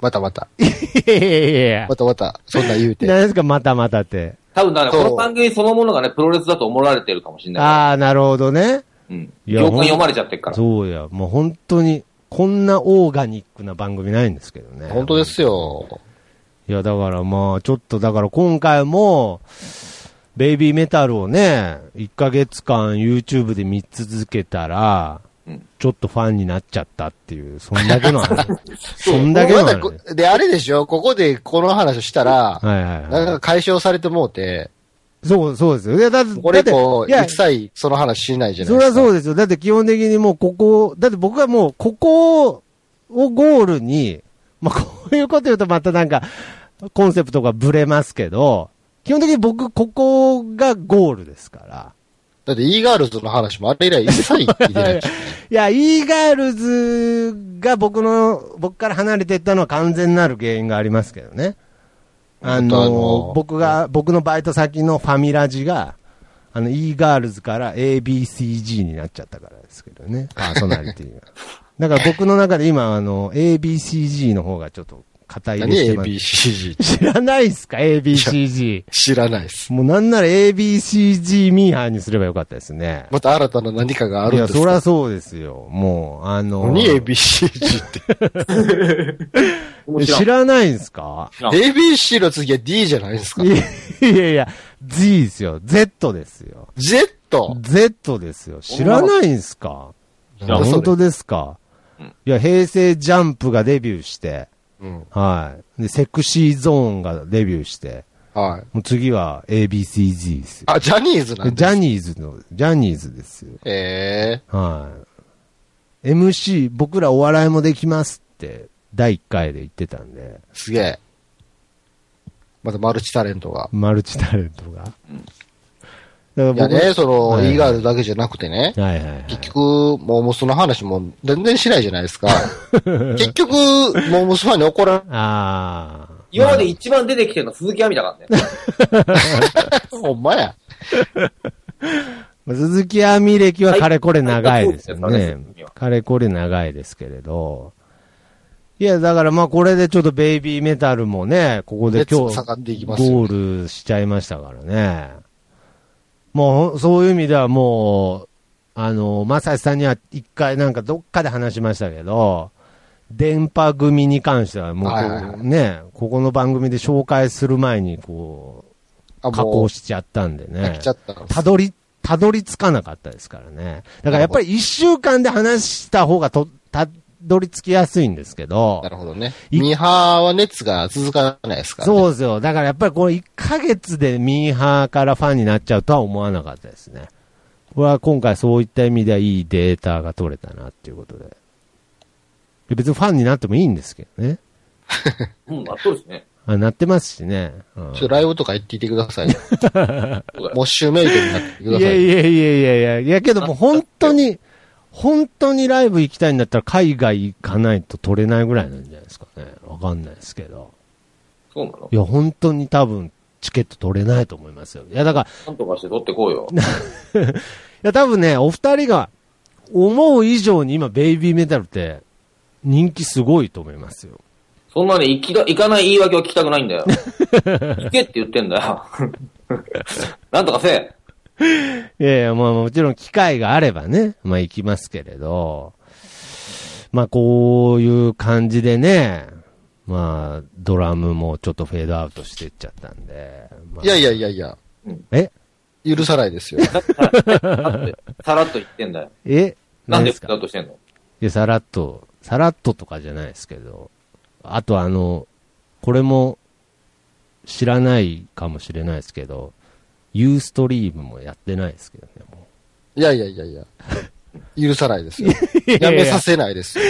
またまた。<laughs> いやいやいやいやまたまた。そんな言うて。何ですかまたまたって。多分だから、この番組そのものがね、プロレスだと思われてるかもしれない。ああ、なるほどね。うん。いや行間読まれちゃってるから。そうや、もう本当に、こんなオーガニックな番組ないんですけどね。本当ですよ。いや、だからまあ、ちょっとだから今回も、ベイビーメタルをね、1ヶ月間 YouTube で見続けたら、うんちょっとファンになっちゃったっていう、そんだけの話。<laughs> そんだけのま話。で、あれでしょ？ここでこの話をしたら、はいはいなんはか解消されてもうて、い。そう、そうですよ。いや、だって、これ以だ降、っていや一切その話しないじゃないそですか。れはそうですよ。だって基本的にもうここ、だって僕はもうここをゴールに、まあこういうこと言うとまたなんか、コンセプトがブレますけど、基本的に僕ここがゴールですから。だって e ガールズの話もあれ以来一切聞いてないし。<laughs> いや、イーガールズが僕の、僕から離れていったのは完全なる原因がありますけどね。ああとあのの、僕が、僕のバイト先のファミラジが、あの、e ガールズから ABCG になっちゃったからですけどね、パーソナリティが。<laughs> だから僕の中で今、あの、ABCG の方がちょっと肩入何れしてます。ABCG っ <laughs> て知らないっすか ?ABCG。知らないです。もうなんなら ABCG ミーハーにすればよかったですね。また新たな何かがあいや、るんですか？そりゃそうですよ。もう、あの、何 ABCG って？<laughs> 知らないんすか？あ ABC の次は D じゃないですか？い。やいやいや、Z ですよ。Z ですよ。Z! Z ですよ。知らないんすか？本当ですか？うんいや、平成ジャンプがデビューして、うん。はい。で、セクシーゾーンがデビューして、はい。もう次は ABCG ですよ。あ、ジャニーズなんジャニーズの、ジャニーズですよ。へえ。はい。MC、僕らお笑いもできますって、第1回で言ってたんで、すげえ。またマルチタレントが。マルチタレントが。だいやね、その、はい e ガールだけじゃなくてね。はいはいはい。結局、モームスの話も全然しないじゃないですか。<laughs> 結局、モームスファンに怒らああ。今まで一番出てきてるの鈴木亜美だからね。<laughs> ほんまや。ま <laughs> あ鈴木亜美歴はかれこれ長いですよはいね。かれこれ長いですけれど。いや、だからまあこれでちょっとベイビーメタルもね、ここで今日熱盛んでいきますよゴールしちゃいましたからね。もうそういう意味ではもう、あの、まさしさんには一回なんかどっかで話しましたけど、電波組に関してはもうはいはいはい。ね、ここの番組で紹介する前にこあ、う、加工しちゃったんでね。たどり、たどり着かなかったですからね。だからやっぱり一週間で話した方がと、たどり着きやすいんですけどな、るほどね。いミーハーは熱が続かないですから、ね。そうですよ。だからやっぱりこの1ヶ月でミーハーからファンになっちゃうとは思わなかったですね。これは今回そういった意味ではいいデータが取れたなっていうことで。で別にファンになってもいいんですけどね。<laughs> うん、なっとるしね。あなってますしね。うんちょっとライブとか行っていてくださいよ。<laughs> そうだよモッシュメイトになってくだいやさい。いやいやいやいや、いやけどもう本当に、本当にライブ行きたいんだったら海外行かないと取れないぐらいなんじゃないですかね。わかんないですけど。そうなの？いや、本当に多分チケット取れないと思いますよ。いや、だから、なんとかして取ってこうよ。<laughs> いや、多分ね、お二人が思う以上に今、ベイビーメタルって人気すごいと思いますよ。そんなに行きだ、行かない言い訳は聞きたくないんだよ。<laughs> 行けって言ってんだよ。<laughs> なんとかせえ。<laughs> いやいや、まあもちろん機会があればね、まあ行きますけれど、まあこういう感じでね、まあドラムもちょっとフェードアウトしていっちゃったんで。まあいやいやいやいや、え？許さないですよ。さらっと言ってんだよ。え？なんですかフだとしてんの？いや、さらっと、さらっととかじゃないですけど、あとあの、これも知らないかもしれないですけど、ユーストリームもやってないですけどね、もいやいやいやいや。<laughs> 許さないですよ。う。やめさせないですよ。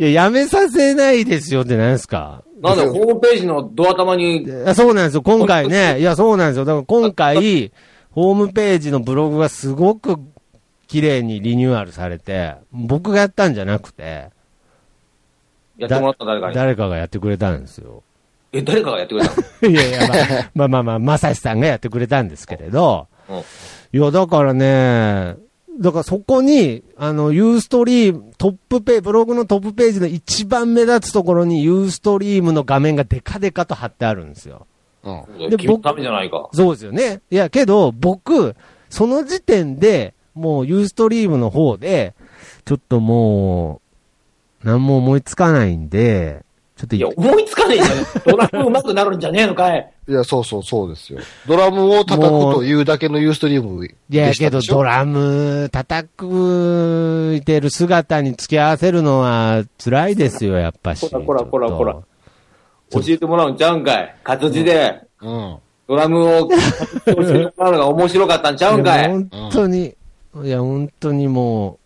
いや、やめさせないですよって何ですか？なんでホームページのドア玉に、そうなんですよ、今回ね。<laughs> いや、そうなんですよ。だから今回、ホームページのブログがすごく綺麗にリニューアルされて、僕がやったんじゃなくて、やってもらった誰かに。誰かがやってくれたんですよ。え、誰かがやってくれたの？<laughs> いやいや、まあ、まあまあまあ、まさしさんがやってくれたんですけれど、うんいや、だからね、だからそこに、あの、ユーストリーム、トップページ、ブログのトップページの一番目立つところにユーストリームの画面がデカデカと貼ってあるんですよ。うん。で君のためじゃないか。そうですよね。いや、けど、僕、その時点で、もうユーストリームの方で、ちょっともう、何も思いつかないんで、ちょっといや、思いつかねえじゃん。ドラム上手くなるんじゃねえのかい。いや、そうそうそうですよ。ドラムを叩くというだけのユーストリームいや、でしたけどでしょドラム叩くいてる姿に付き合わせるのは辛いですよ、やっぱし。こらこらこらちょっ教えてもらうんちゃうんかい。活字で、うん。ドラムを教えてもらうのが面白かったんちゃとうんかい。いや本当に、いや、本当にも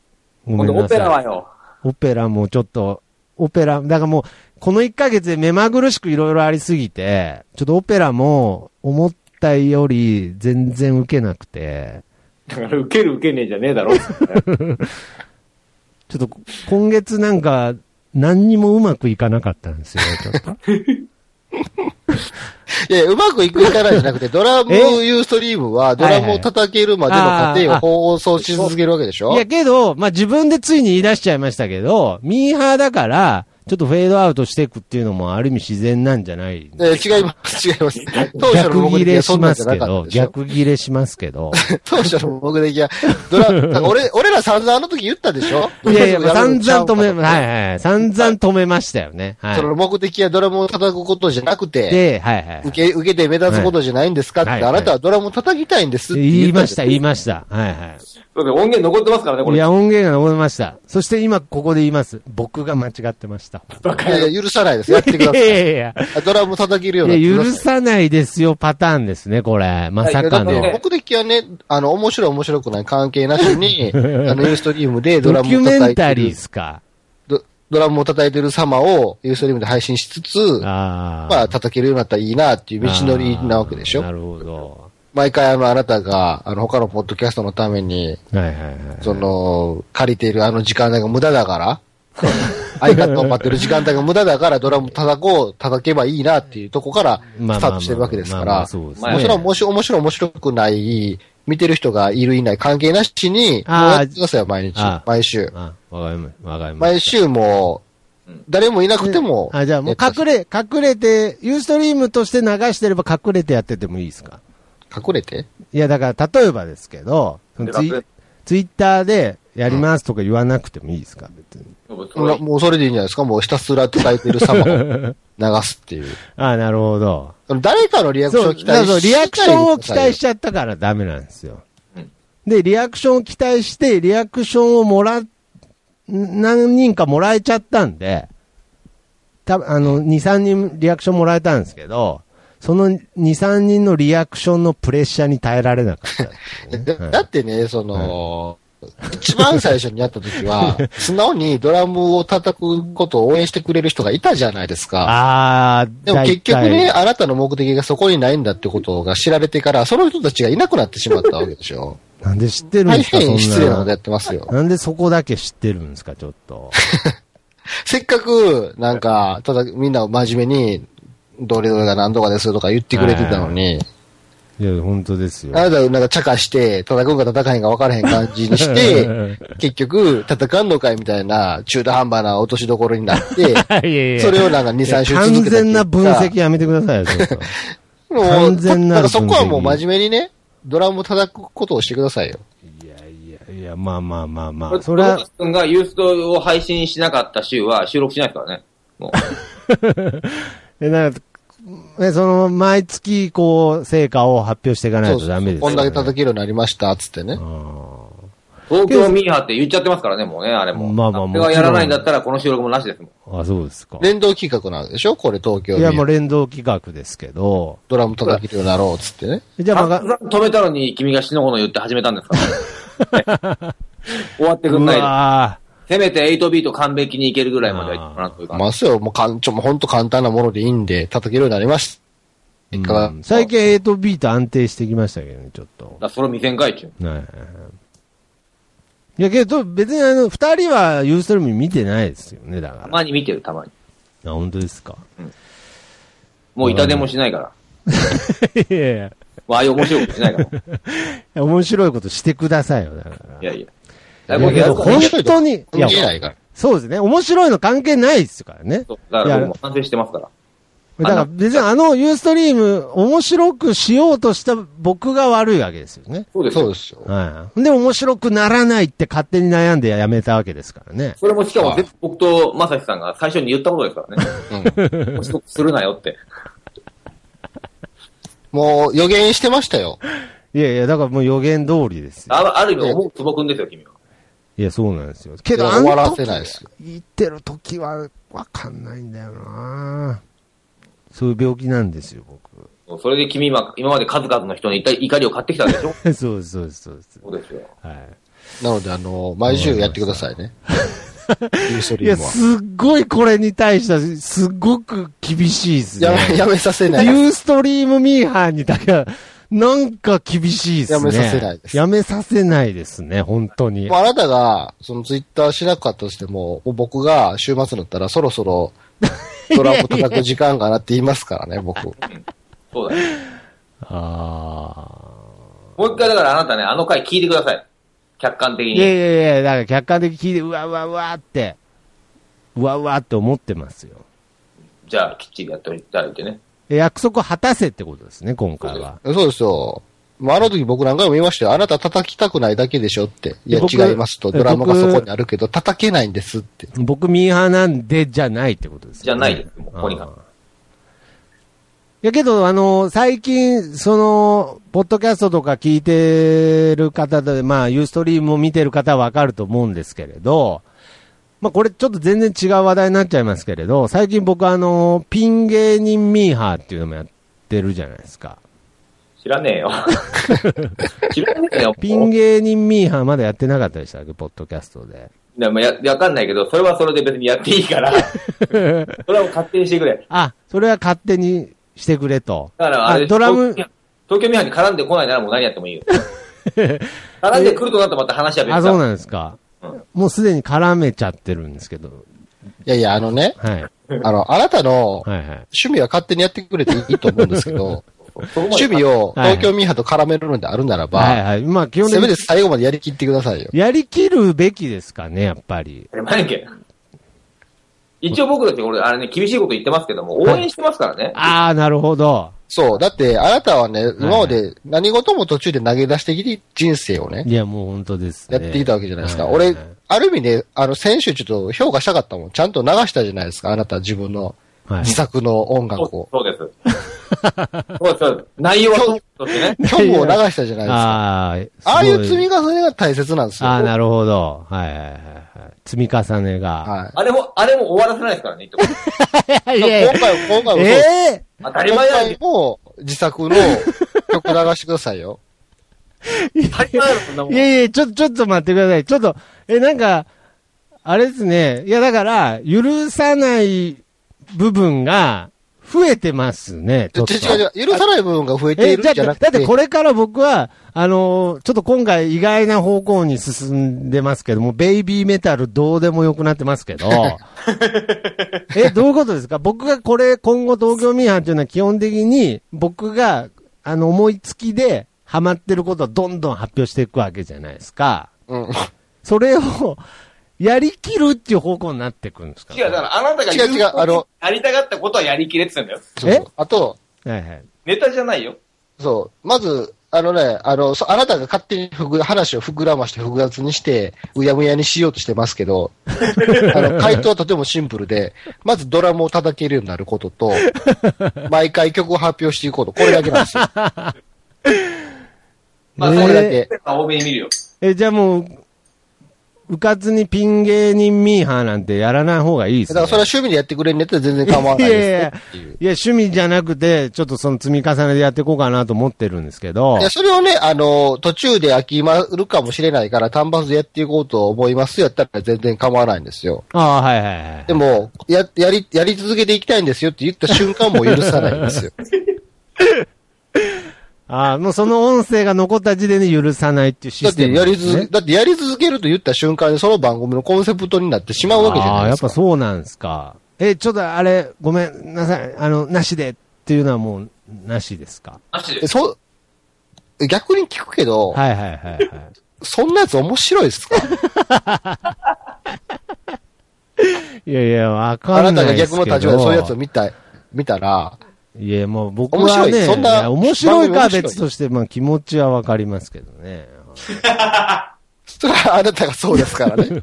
う、ごめんなさい。オペラはよ。オペラもちょっと、オペラ、だからもう、この1ヶ月で目まぐるしくいろいろありすぎて、ちょっとオペラも思ったより全然受けなくて、だから、受ける受けねえじゃねえだろ。<laughs> ちょっと今月なんか何にもうまくいかなかったんですよ、ちょっと。<laughs> いや、うまくいくいかないじゃなくて、ドラムユーストリームは、ドラムを叩けるまでの過程を放送し続けるわけでしょ？いや、けど、まあ、自分でついに言い出しちゃいましたけど、ミーハーだから、ちょっとフェードアウトしていくっていうのもある意味自然なんじゃない？えー違います、違います。当初の逆切れ目的はそしんなんじゃなますけど、かったでしょ。逆切れしますけど。<laughs> 当初の目的は、ドラム、俺、<laughs> 俺ら散々あの時言ったでしょ？いやいや、散々止め、い。はいはい。散々止めましたよね。はいそ。の目的はドラムを叩くことじゃなくて、で、はいはい。受け、受けて目立つことじゃないんですかって、はいあなたはドラムを叩きたいんですって言いました、言いまました。はいはそうです音源残ってますからね、こい。いれ。や、音源が残りました。そして今、ここで言います。僕が間違ってました。<laughs> いやいや、許さないです。やってくださいい。やいや。ドラム叩けるようにいや、許なってくださないですよ、パターンですね、これ。まさかの目的はね、あの、面白い面白くない関係なしに、<laughs> あの、ユーストリームでドラムドキュメを叩いてンタリーすか？ド、ドラムを叩いてる様をユーストリームで配信しつつ、ああ。まあ、叩けるようになったらいいなっていう道のりなわけでしょなるほど。毎回あの、あなたが、あの、他のポッドキャストのために、はいはいはい。その、借りているあの時間帯が無駄だから、相方を待ってる時間帯が無駄だから、ドラム叩こう、叩けばいいなっていうとこから、まあスタートしてるわけですから、もちろん面白い、面白い、面白くない、見てる人がいるいない関係なしに、やってくださいよ、毎日。あ。毎週。あ、わかりまわかりま毎週もう、誰もいなくても。あ、じゃあもう隠れ、隠れて、ユーストリームとして流してれば隠れてやっててもいいですか？隠れて？いや、だから例えばですけど、ツイ隠れツイッターでやりますとか言わなくてもいいですか？別に。それもうそれでいいんじゃないですか？もうひたすら叩いてる様を <laughs> 流すっていう。あなるほど。その誰かのリアクションを期だからそう待しリアクションを期待ししちゃったからダメなんですようん。で、リアクションを期待して、リアクションをもら、ん何人かもらえちゃったんで、たあの、2、3人リアクションもらえたんですけど、その2、3人のリアクションのプレッシャーに耐えられなかった <laughs> だだってね、その、一番最初にやった時は、素直にドラムを叩くことを応援してくれる人がいたじゃないですか。<laughs> あー、でも結局大ね、体あなたの目的がそこにないんだってことが知られてから、その人たちがいなくなってしまったわけでしょ。<laughs> なんで知ってるんで大すか、そん変失礼なことな。やってますよ。なんでそこだけ知ってるんですか、ちょっと。せっかく、なんか、ただみんな真面目に、どれどれが何とかですとか言ってくれてたのに、いや、本当ですよ。あなたなんか茶化して、叩くんか叩かへんか分からへん感じにして、結局、叩かんのかいみたいな中途半端な落としどころになって、<laughs> いやいやそれをなんか2、3週続けた完全な分析やめてくださいよ。<laughs> もう完全なそこはもう真面目にね、ドラムを叩くことをしてくださいよ。いやいやいや、まあまあまあまあ。それはトマ、ス君がユーストを配信しなかった週は収録しないですからね。もう。<laughs> え、なんか、え、その、毎月、こう、成果を発表していかないとダメですよ、ね。こんだけ叩けるようになりました、つってね。東京ミーハーって言っちゃってますからね、もうね、あれも。まあまあそれがやらないんだったら、この収録もなしですもん。あ、そうですか。連動企画なんでしょ？これ東京にいや、もう連動企画ですけど、ドラム叩けるようになろう、つってね。じゃあ、まあ、止めたのに君が死のこと言って始めたんですから。<laughs> 終わってくうんないで。わせめて8ビート完璧にいけるぐらいまでは言ってもらうというか。ますよ、もうかん、ちょ、もうほんと簡単なものでいいんで、叩けるようになりました。ー結果がうん最近8ビート安定してきましたけどね、ちょっと。だそれを見せんかいっちゅう。はいはいはい。いやけど、別にあの、二人はユーストリーム見てないですよね、だから。たまに見てる、たまに。あ、本当ですか？もう痛手もしないから。<laughs> いやいやああいう面白いことしないから。<laughs> 面白いことしてくださいよ、だから。やいや。いやけど、本当に、いや。そうですね。面白いの関係ないですからね。そうだから僕も反省してますから。だから別にあのユーストリーム、面白くしようとした僕が悪いわけですよね。そうですよ。そうですよ。はい。で、面白くならないって勝手に悩んでやめたわけですからね。それもしかも全部僕とまさしさんが最初に言ったことですからね。<laughs> 面白くするなよって。もう予言してましたよ。いやいや、だからもう予言通りですよ。あある意味思うつぼくんですよ、君は。いや、そうなんですよ。けど、終わら時せないですよ言ってる時はわかんないんだよなそういう病気なんですよ、僕。それで君は今まで数々の人に怒り怒りを買ってきたんでしょ？<laughs> そうです、そうです、そうです。そうですよ。はい。なので、あの、毎週やってくださいね。ユーストいや、リームは。すっごいこれに対しては、すっごく厳しいですね。やめ、やめさせない。ユーストリームミーハーにだけは、なんか厳しいですね。やめさせないですやめさせないですね、本当にもう。あなたが、そのツイッターしなかったとしても、もう僕が週末になったらそろそろ、<laughs> ドラム叩く時間がなって言いますからね、僕。そうだね。あもう一回だからあなたね、あの回聞いてください。客観的あ。いやいに。やいや、だから客観的に聞いて、うわうわうわって、うわうわって思ってますよ。じゃあ、きっちりやっておいていただいてね。約束を果たせってことですね、今回は。そうですよ。まあ、あの時僕何回も言いましたよ。あなた叩きたくないだけでしょって。いや、僕違いますと。えドラムが僕そこにあるけど、叩けないんですって。僕ミーハーなんでじゃないってことですよねじゃないです。ここにかあーいやけど、あの、最近、その、ポッドキャストとか聞いてる方で、まあ、ユーストリームを見てる方はわかると思うんですけれど、まあ、これちょっと全然違う話題になっちゃいますけれど、最近僕あの、ピン芸人ミーハーっていうのもやってるじゃないですか。知らねえよ。<laughs> 知らねえよ。ピン芸人ミーハーまだやってなかったでしたっけ、ポッドキャストで。でもや、わかんないけど、それはそれで別にやっていいから、<laughs> それは勝手にしてくれ。あ、それは勝手にしてくれと。だからあれ、ドラム東、京ミハンに絡んでこないならもう何やってもいいよ。<laughs> 絡んでくるとなったらまた話は別だ。あ、そうなんですか。うんもうすでに絡めちゃってるんですけど。いやいや、あのね、はい。あの、あなたのはいはい。趣味は勝手にやってくれていいと思うんですけど、<laughs> 趣味をはい東京ミーハーと絡めるのであるならば、はいはい。まあ基本的にせめて最後までやりきってくださいよ。やりきるべきですかね、やっぱり。当たり前やんけ。一応僕たち、俺、あれね、厳しいこと言ってますけども、応援してますからね。ああ、なるほど。そう。だって、あなたはね、今まで何事も途中で投げ出してきて人生をね、いや、もう本当ですね。やってきたわけじゃないですか。はいはい俺、ある意味ね、あの、先週ちょっと評価したかったもん。ちゃんと流したじゃないですか。あなた自分のはい自作の音楽そうを。そうです。そうです。内容はそうとしてね。今日も流したじゃないですか。<laughs> ああ、ああいう積みが重ねが大切なんですよ。ああ、なるほど。はいはいはいはい。積み重ねが。はあれも、あれも終わらせないですからね、<laughs> い。やいや今回も、今回もええ当たり今前やんけ回。も自作の曲流してくださいよ。当たり前やろ、そんなもんい。やいや、ちょ、ちょっと待ってください。ちょっと、え、なんか、あれですね。いや、だから、許さない部分が増えてますね。ちょっと。違う違う、許さない部分が増えていえ、るじゃあ、んじゃなくて。だってこれから僕は、あのーちょっと今回意外な方向に進んでますけども、ベイビーメタルどうでもよくなってますけど、<laughs> え、どういうことですか？僕がこれ、今後東京ミーハーっていうのは基本的に、僕が、あの、思いつきで、ハマってることをどんどん発表していくわけじゃないですか。うん。それを、やりきるっていう方向になってくるんですか？違う、だからあなたが違う違うあのやりたかったことはやりきれって言ってんだよ。そうそうあと、はいはい。ネタじゃないよ。そう。まず、あのね、あの、そあなたが勝手にふぐ話を膨らまして複雑にして、うやむやにしようとしてますけど、<laughs> あの、回答はとてもシンプルで、まずドラムを叩けるようになることと、<laughs> 毎回曲を発表していくこと、これだけなんですよ。<laughs> まあ、えーそれだけ。多めに見るよ。え、じゃあもう、うかつにピン芸人ミーハーなんてやらない方がいいですね。だからそれは趣味でやってくれんねって全然構わないですねっていう。いや、趣味じゃなくて、ちょっとその積み重ねでやっていこうかなと思ってるんですけどいや、、それをね、あの、途中で飽きまるかもしれないから単発でやっていこうと思いますよやったら全然構わないんですよ。ああ、はいはいはい。でも、や、やり、やり続けていきたいんですよって言った瞬間も許さないんですよ。<laughs> ああ、もうその音声が残った時点で許さないっていうシだってステム、やり続け、だってやり続けると言った瞬間にその番組のコンセプトになってしまうわけじゃああ、やっぱないですか。そうなんですか。え、ちょっとあれ、ごめんなさい。あの、なしでっていうのはもう、なしですか？なしでえそう、逆に聞くけど、はいはいはいはい。そんなやつ面白いですか？<laughs> いやいや、わあかんなたがないですけど。逆の立場でそういうやつを見た、見たら、いや、もう僕面白いはね、そんないや面白いか別として、まあ気持ちはわかりますけどね。それはあなたがそうですからね。<laughs>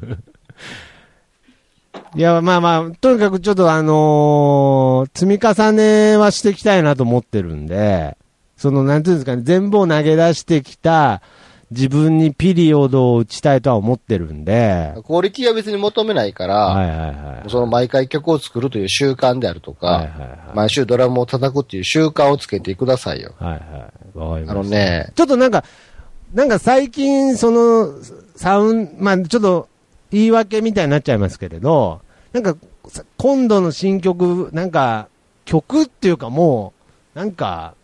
いや、まあまあ、とにかくちょっとあのー積み重ねはしていきたいなと思ってるんで、その、なんていうんですかね、全部を投げ出してきた自分にピリオドを打ちたいとは思ってるんで、クオリティは別に求めないから、はいはいはい。その毎回曲を作るという習慣であるとか、はいはいはい。毎週ドラムを叩くっていう習慣をつけてくださいよ。はいはい。わかりました。あのね、ちょっとなんか、なんか最近、その、サウン、まあちょっと言い訳みたいになっちゃいますけれど、なんか、さ今度の新曲、なんか、曲っていうかもう、なんか、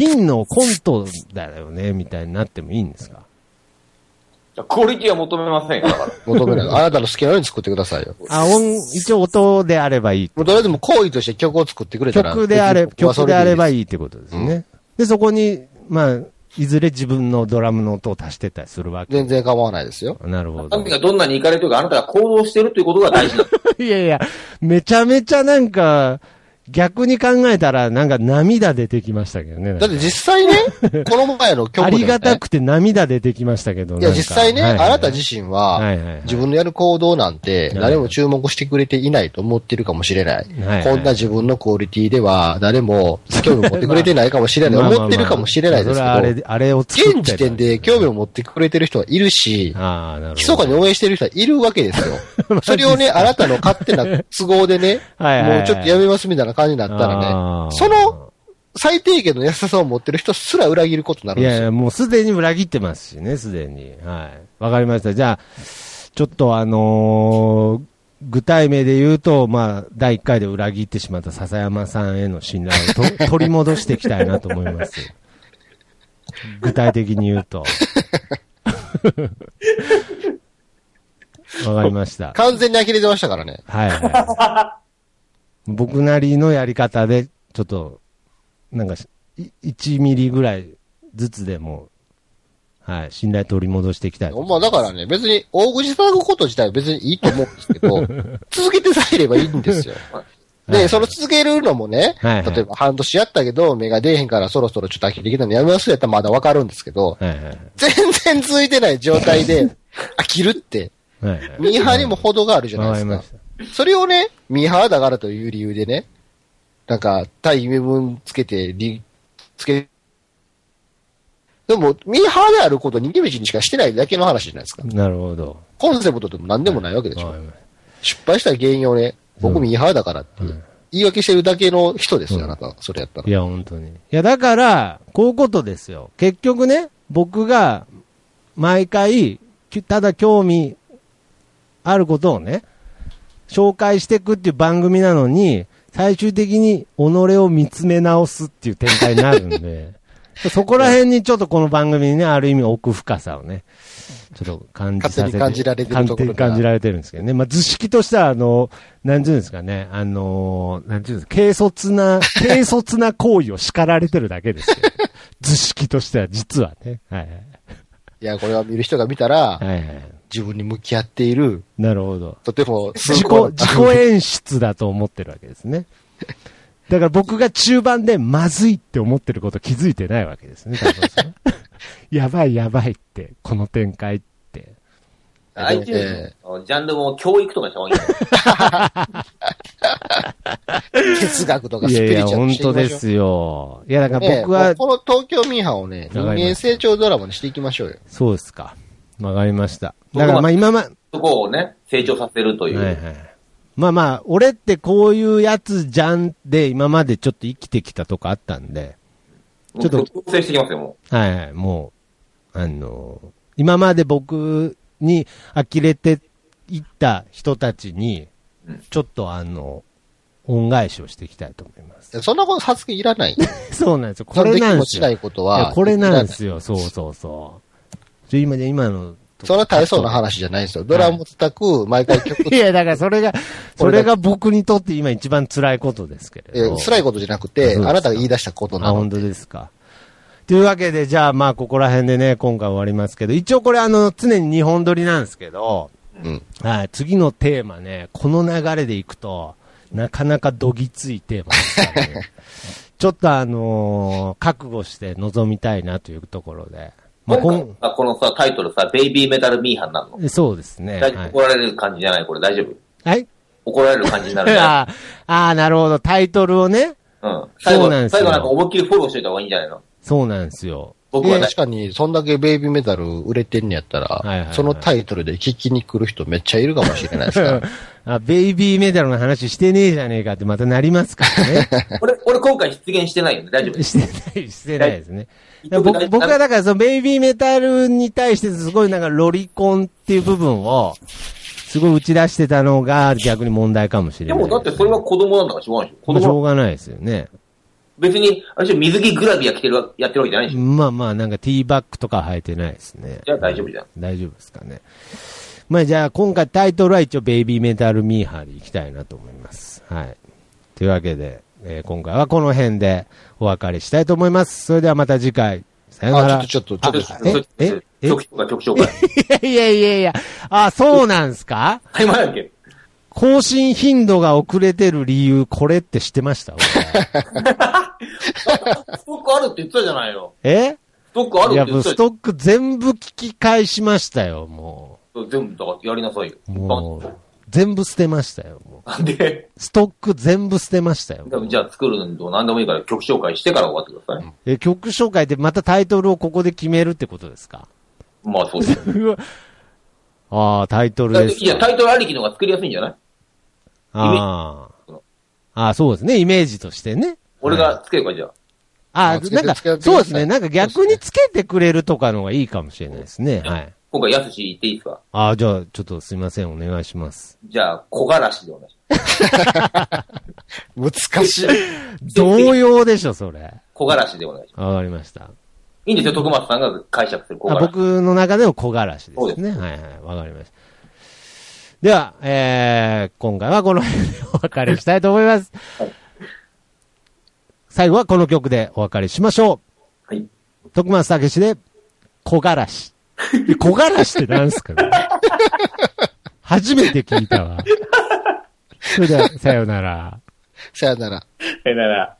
ピンのコントだよね、みたいになってもいいんですか？クオリティは求めませんよ、だから。求めない。あなたの好きなように作ってくださいよ。あ、音、一応音であればいい。もうとりあえずもう行為として曲を作ってくれたら。曲であれ、曲であればいい。いいってことですね。で、そこに、まあ、いずれ自分のドラムの音を足してったりするわけ。全然構わないですよ。なるほど何。がどんなに行かれてるか、あなたが行動してるということが大事。<laughs> いやいや、めちゃめちゃなんか、逆に考えたら、なんか涙出てきましたけどね。だって実際ね、<laughs> この前の曲で、ね、ありがたくて涙出てきましたけど。いや、実際ね、はいはいあなた自身は、はいはいはい自分のやる行動なんて、誰も注目してくれていないと思ってるかもしれない。はいはいこんな自分のクオリティでは、誰も興味を持ってくれてないかもしれない。<laughs> まあまあまあ思ってるかもしれないですけど、それはあれ、あれを作って現時点で興味を持ってくれてる人はいるし。密かに応援してる人はいるわけですよ。<laughs> それをね、あなたの勝手な都合でね、はいはいはいもうちょっとやめますみたいな感じになったらあねー、その最低限の優しさを持ってる人すら裏切ることになるんですやいや、もうすでに裏切ってますしね、すでに。はい。わかりました。じゃあ、ちょっとあのー具体名で言うと、まあ、第1回で裏切ってしまった笹山さんへの信頼をと <laughs> 取り戻していきたいなと思います。具体的に言うと。<laughs> わかりました。完全に呆れてましたからね。はいはい。僕なりのやり方で、ちょっと、なんかし、い1ミリぐらいずつでも、はい、信頼取り戻していきたい。まあだからね、別に大口叩くこと自体は別にいいと思うんですけど、<laughs> 続けてさえいればいいんですよ。で、はいその続けるのもね、はいはい例えば半年やったけど、目が出えへんからそろそろちょっと飽きてきたのやめますやったらまだわかるんですけど、はいはい全然続いてない状態で飽きるって、はい。はいはいミーハーにも程があるじゃないですかわかりまし。それをね、ミーハーだからという理由でね、なんか、対名分つけて、り、つけ、でも、ミーハーであることを逃げ道にしかしてないだけの話じゃないですか。た。なるほど。コンセプトでも何でもないわけでしょ。わかりまし失敗した原因をね、僕うんミーハーだからってうん言い訳してるだけの人ですよ、うんあなた。それやったらたい。や、本当に。いや、だから、こういうことですよ。結局ね、僕が、毎回、きただ興味あることをね、紹介していくっていう番組なのに、最終的に己を見つめ直すっていう展開になるんで、<laughs> そこら辺にちょっとこの番組にね、ある意味奥深さをね、ちょっと感じさせて。感じられてるところ感じられてるんですけどね。まあ、図式としては、あの、なんていうんですかね、あの、なんていうんですか、軽率な、<laughs> 軽率な行為を叱られてるだけですけど、<laughs> 図式としては実はね。はいいや、これは見る人が見たら、はい。はいはい。自分に向き合っている、なるほど。とても自己、自己演出だと思ってるわけですね。<laughs> だから僕が中盤でまずいって思ってること気づいてないわけですね、<laughs> やばいやばいって、この展開って。iTunes のジャンルも教育とかした方がいいよ。<laughs> 哲学とかスいやいや、ピリチュアルいきましょう当ですよ。いや、だからね僕は、この東京ミーハーをね、人間成長ドラマにしていきましょうよ。そうですか。わかりました。だからまあ今ま、そこをね、成長させるという。はいはい。まあまあ、俺ってこういうやつじゃんで、今までちょっと生きてきたとこあったんで、ちょっと調整してきますよ、もはいはい、もう、あの、今まで僕に呆れていった人たちにうん、ちょっとあの、恩返しをしていきたいと思います。そんなこと発言いらない。<laughs> そうなんですよ。これななんですよ。これなんですよ。そうそうそう。ちょ今ね、今の。そんな大層な話じゃないですよ。ドラムも叩く、毎回曲 <laughs> いや、だからそれが、<laughs> それが僕にとって今一番辛いことですけれど。えー辛いことじゃなくて、あなたが言い出したことあ、なの本当ですか。というわけで、じゃあまあ、ここら辺でね、今回終わりますけど、一応これあの、常に日本撮りなんですけど、うん。はい、次のテーマね、この流れでいくと、なかなかどぎついテーマですからね。<laughs> ちょっとあのー覚悟して臨みたいなというところで。う。まあ、あこのさ、タイトルさ、ベイビーメタルミーハンなの？んそうですね。怒。られる感じじゃない？これ大丈夫？はい、怒られる感じになるね。<laughs> あーあー、なるほど。タイトルをね。うん。最後、そうなんですよ最後なんか思いっきりフォローしといた方がいいんじゃないの？そうなんですよ。僕はね確かに、そんだけベイビーメタル売れてんねやったら、はいはいはいそのタイトルで聞きに来る人めっちゃいるかもしれないですから。<laughs> あ、ベイビーメダルの話してねえじゃねえかってまたなりますからね。<laughs> 俺、俺今回出現してないよね。大丈夫してない、してないですね。大僕僕はだからそのベイビーメタルに対してすごいなんかロリコンっていう部分を、すごい打ち出してたのが逆に問題かもしれない。でもだってそれは子供なんだからしょうがないでしょ。しょうがないですよね。別に、あれ水着グラビア着てるわ、やってるわけじゃないでしょ。まあまあ、なんかティーバッグとか履いてないですね。じゃあ大丈夫じゃん。大丈夫ですかね。まあじゃあ今回タイトルは一応ベイビーメタルミーハーでいきたいなと思います。はい。というわけで、えー今回はこの辺でお別れしたいと思います。それではまた次回。さよなら。あ、ちょっと、ちょっと、ちょっと、えええ？曲紹介、曲紹介。<laughs> いやいやいやいや。あ、そうなんすか？はい、まやけ？更新頻度が遅れてる理由、これって知ってました？<laughs> ストックあるって言ってたじゃないよ。え？ストックあるって言ってたストック全部聞き返しましたよ、もゃん。全部、だからやりなさいよ。う。もう、全部捨てましたよ、もう。で、ストック全部捨てましたよ。じゃあ作るのと何でもいいから曲紹介してから終わってください。え、曲紹介でまたタイトルをここで決めるってことですか？まあそうですよ。<laughs> ああ、タイトルですいや、タイトルありきの方が作りやすいんじゃない？ああ。ああ、そうですね。イメージとしてね。俺がつけるか、じゃあ。ああ、なんか、そうですね。なんか逆につけてくれるとかのがいいかもしれないですね。はい。今回、やすし言っていいですか？ああ、じゃあ、ちょっとすいません。お願いします。じゃあ、小柄しでお願いします。<laughs> 難しい。<laughs> 同様でしょ、それ。小柄しでお願いします。わかりました。いいんですよ、徳松さんが解釈する小あ柄し。僕の中での小柄しですね。はいはい。わかりました。では、えー、今回はこの辺でお別れしたいと思います。はい最後はこの曲でお別れしましょう。はい。徳松武史で、小柄し。小柄しって何すかね初めて聞いたわ。それでは、さようなら。さよなら。えなら。「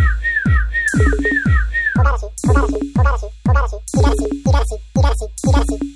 五十嵐、五十嵐、五十嵐、五十嵐、五十嵐、五十嵐、五十嵐。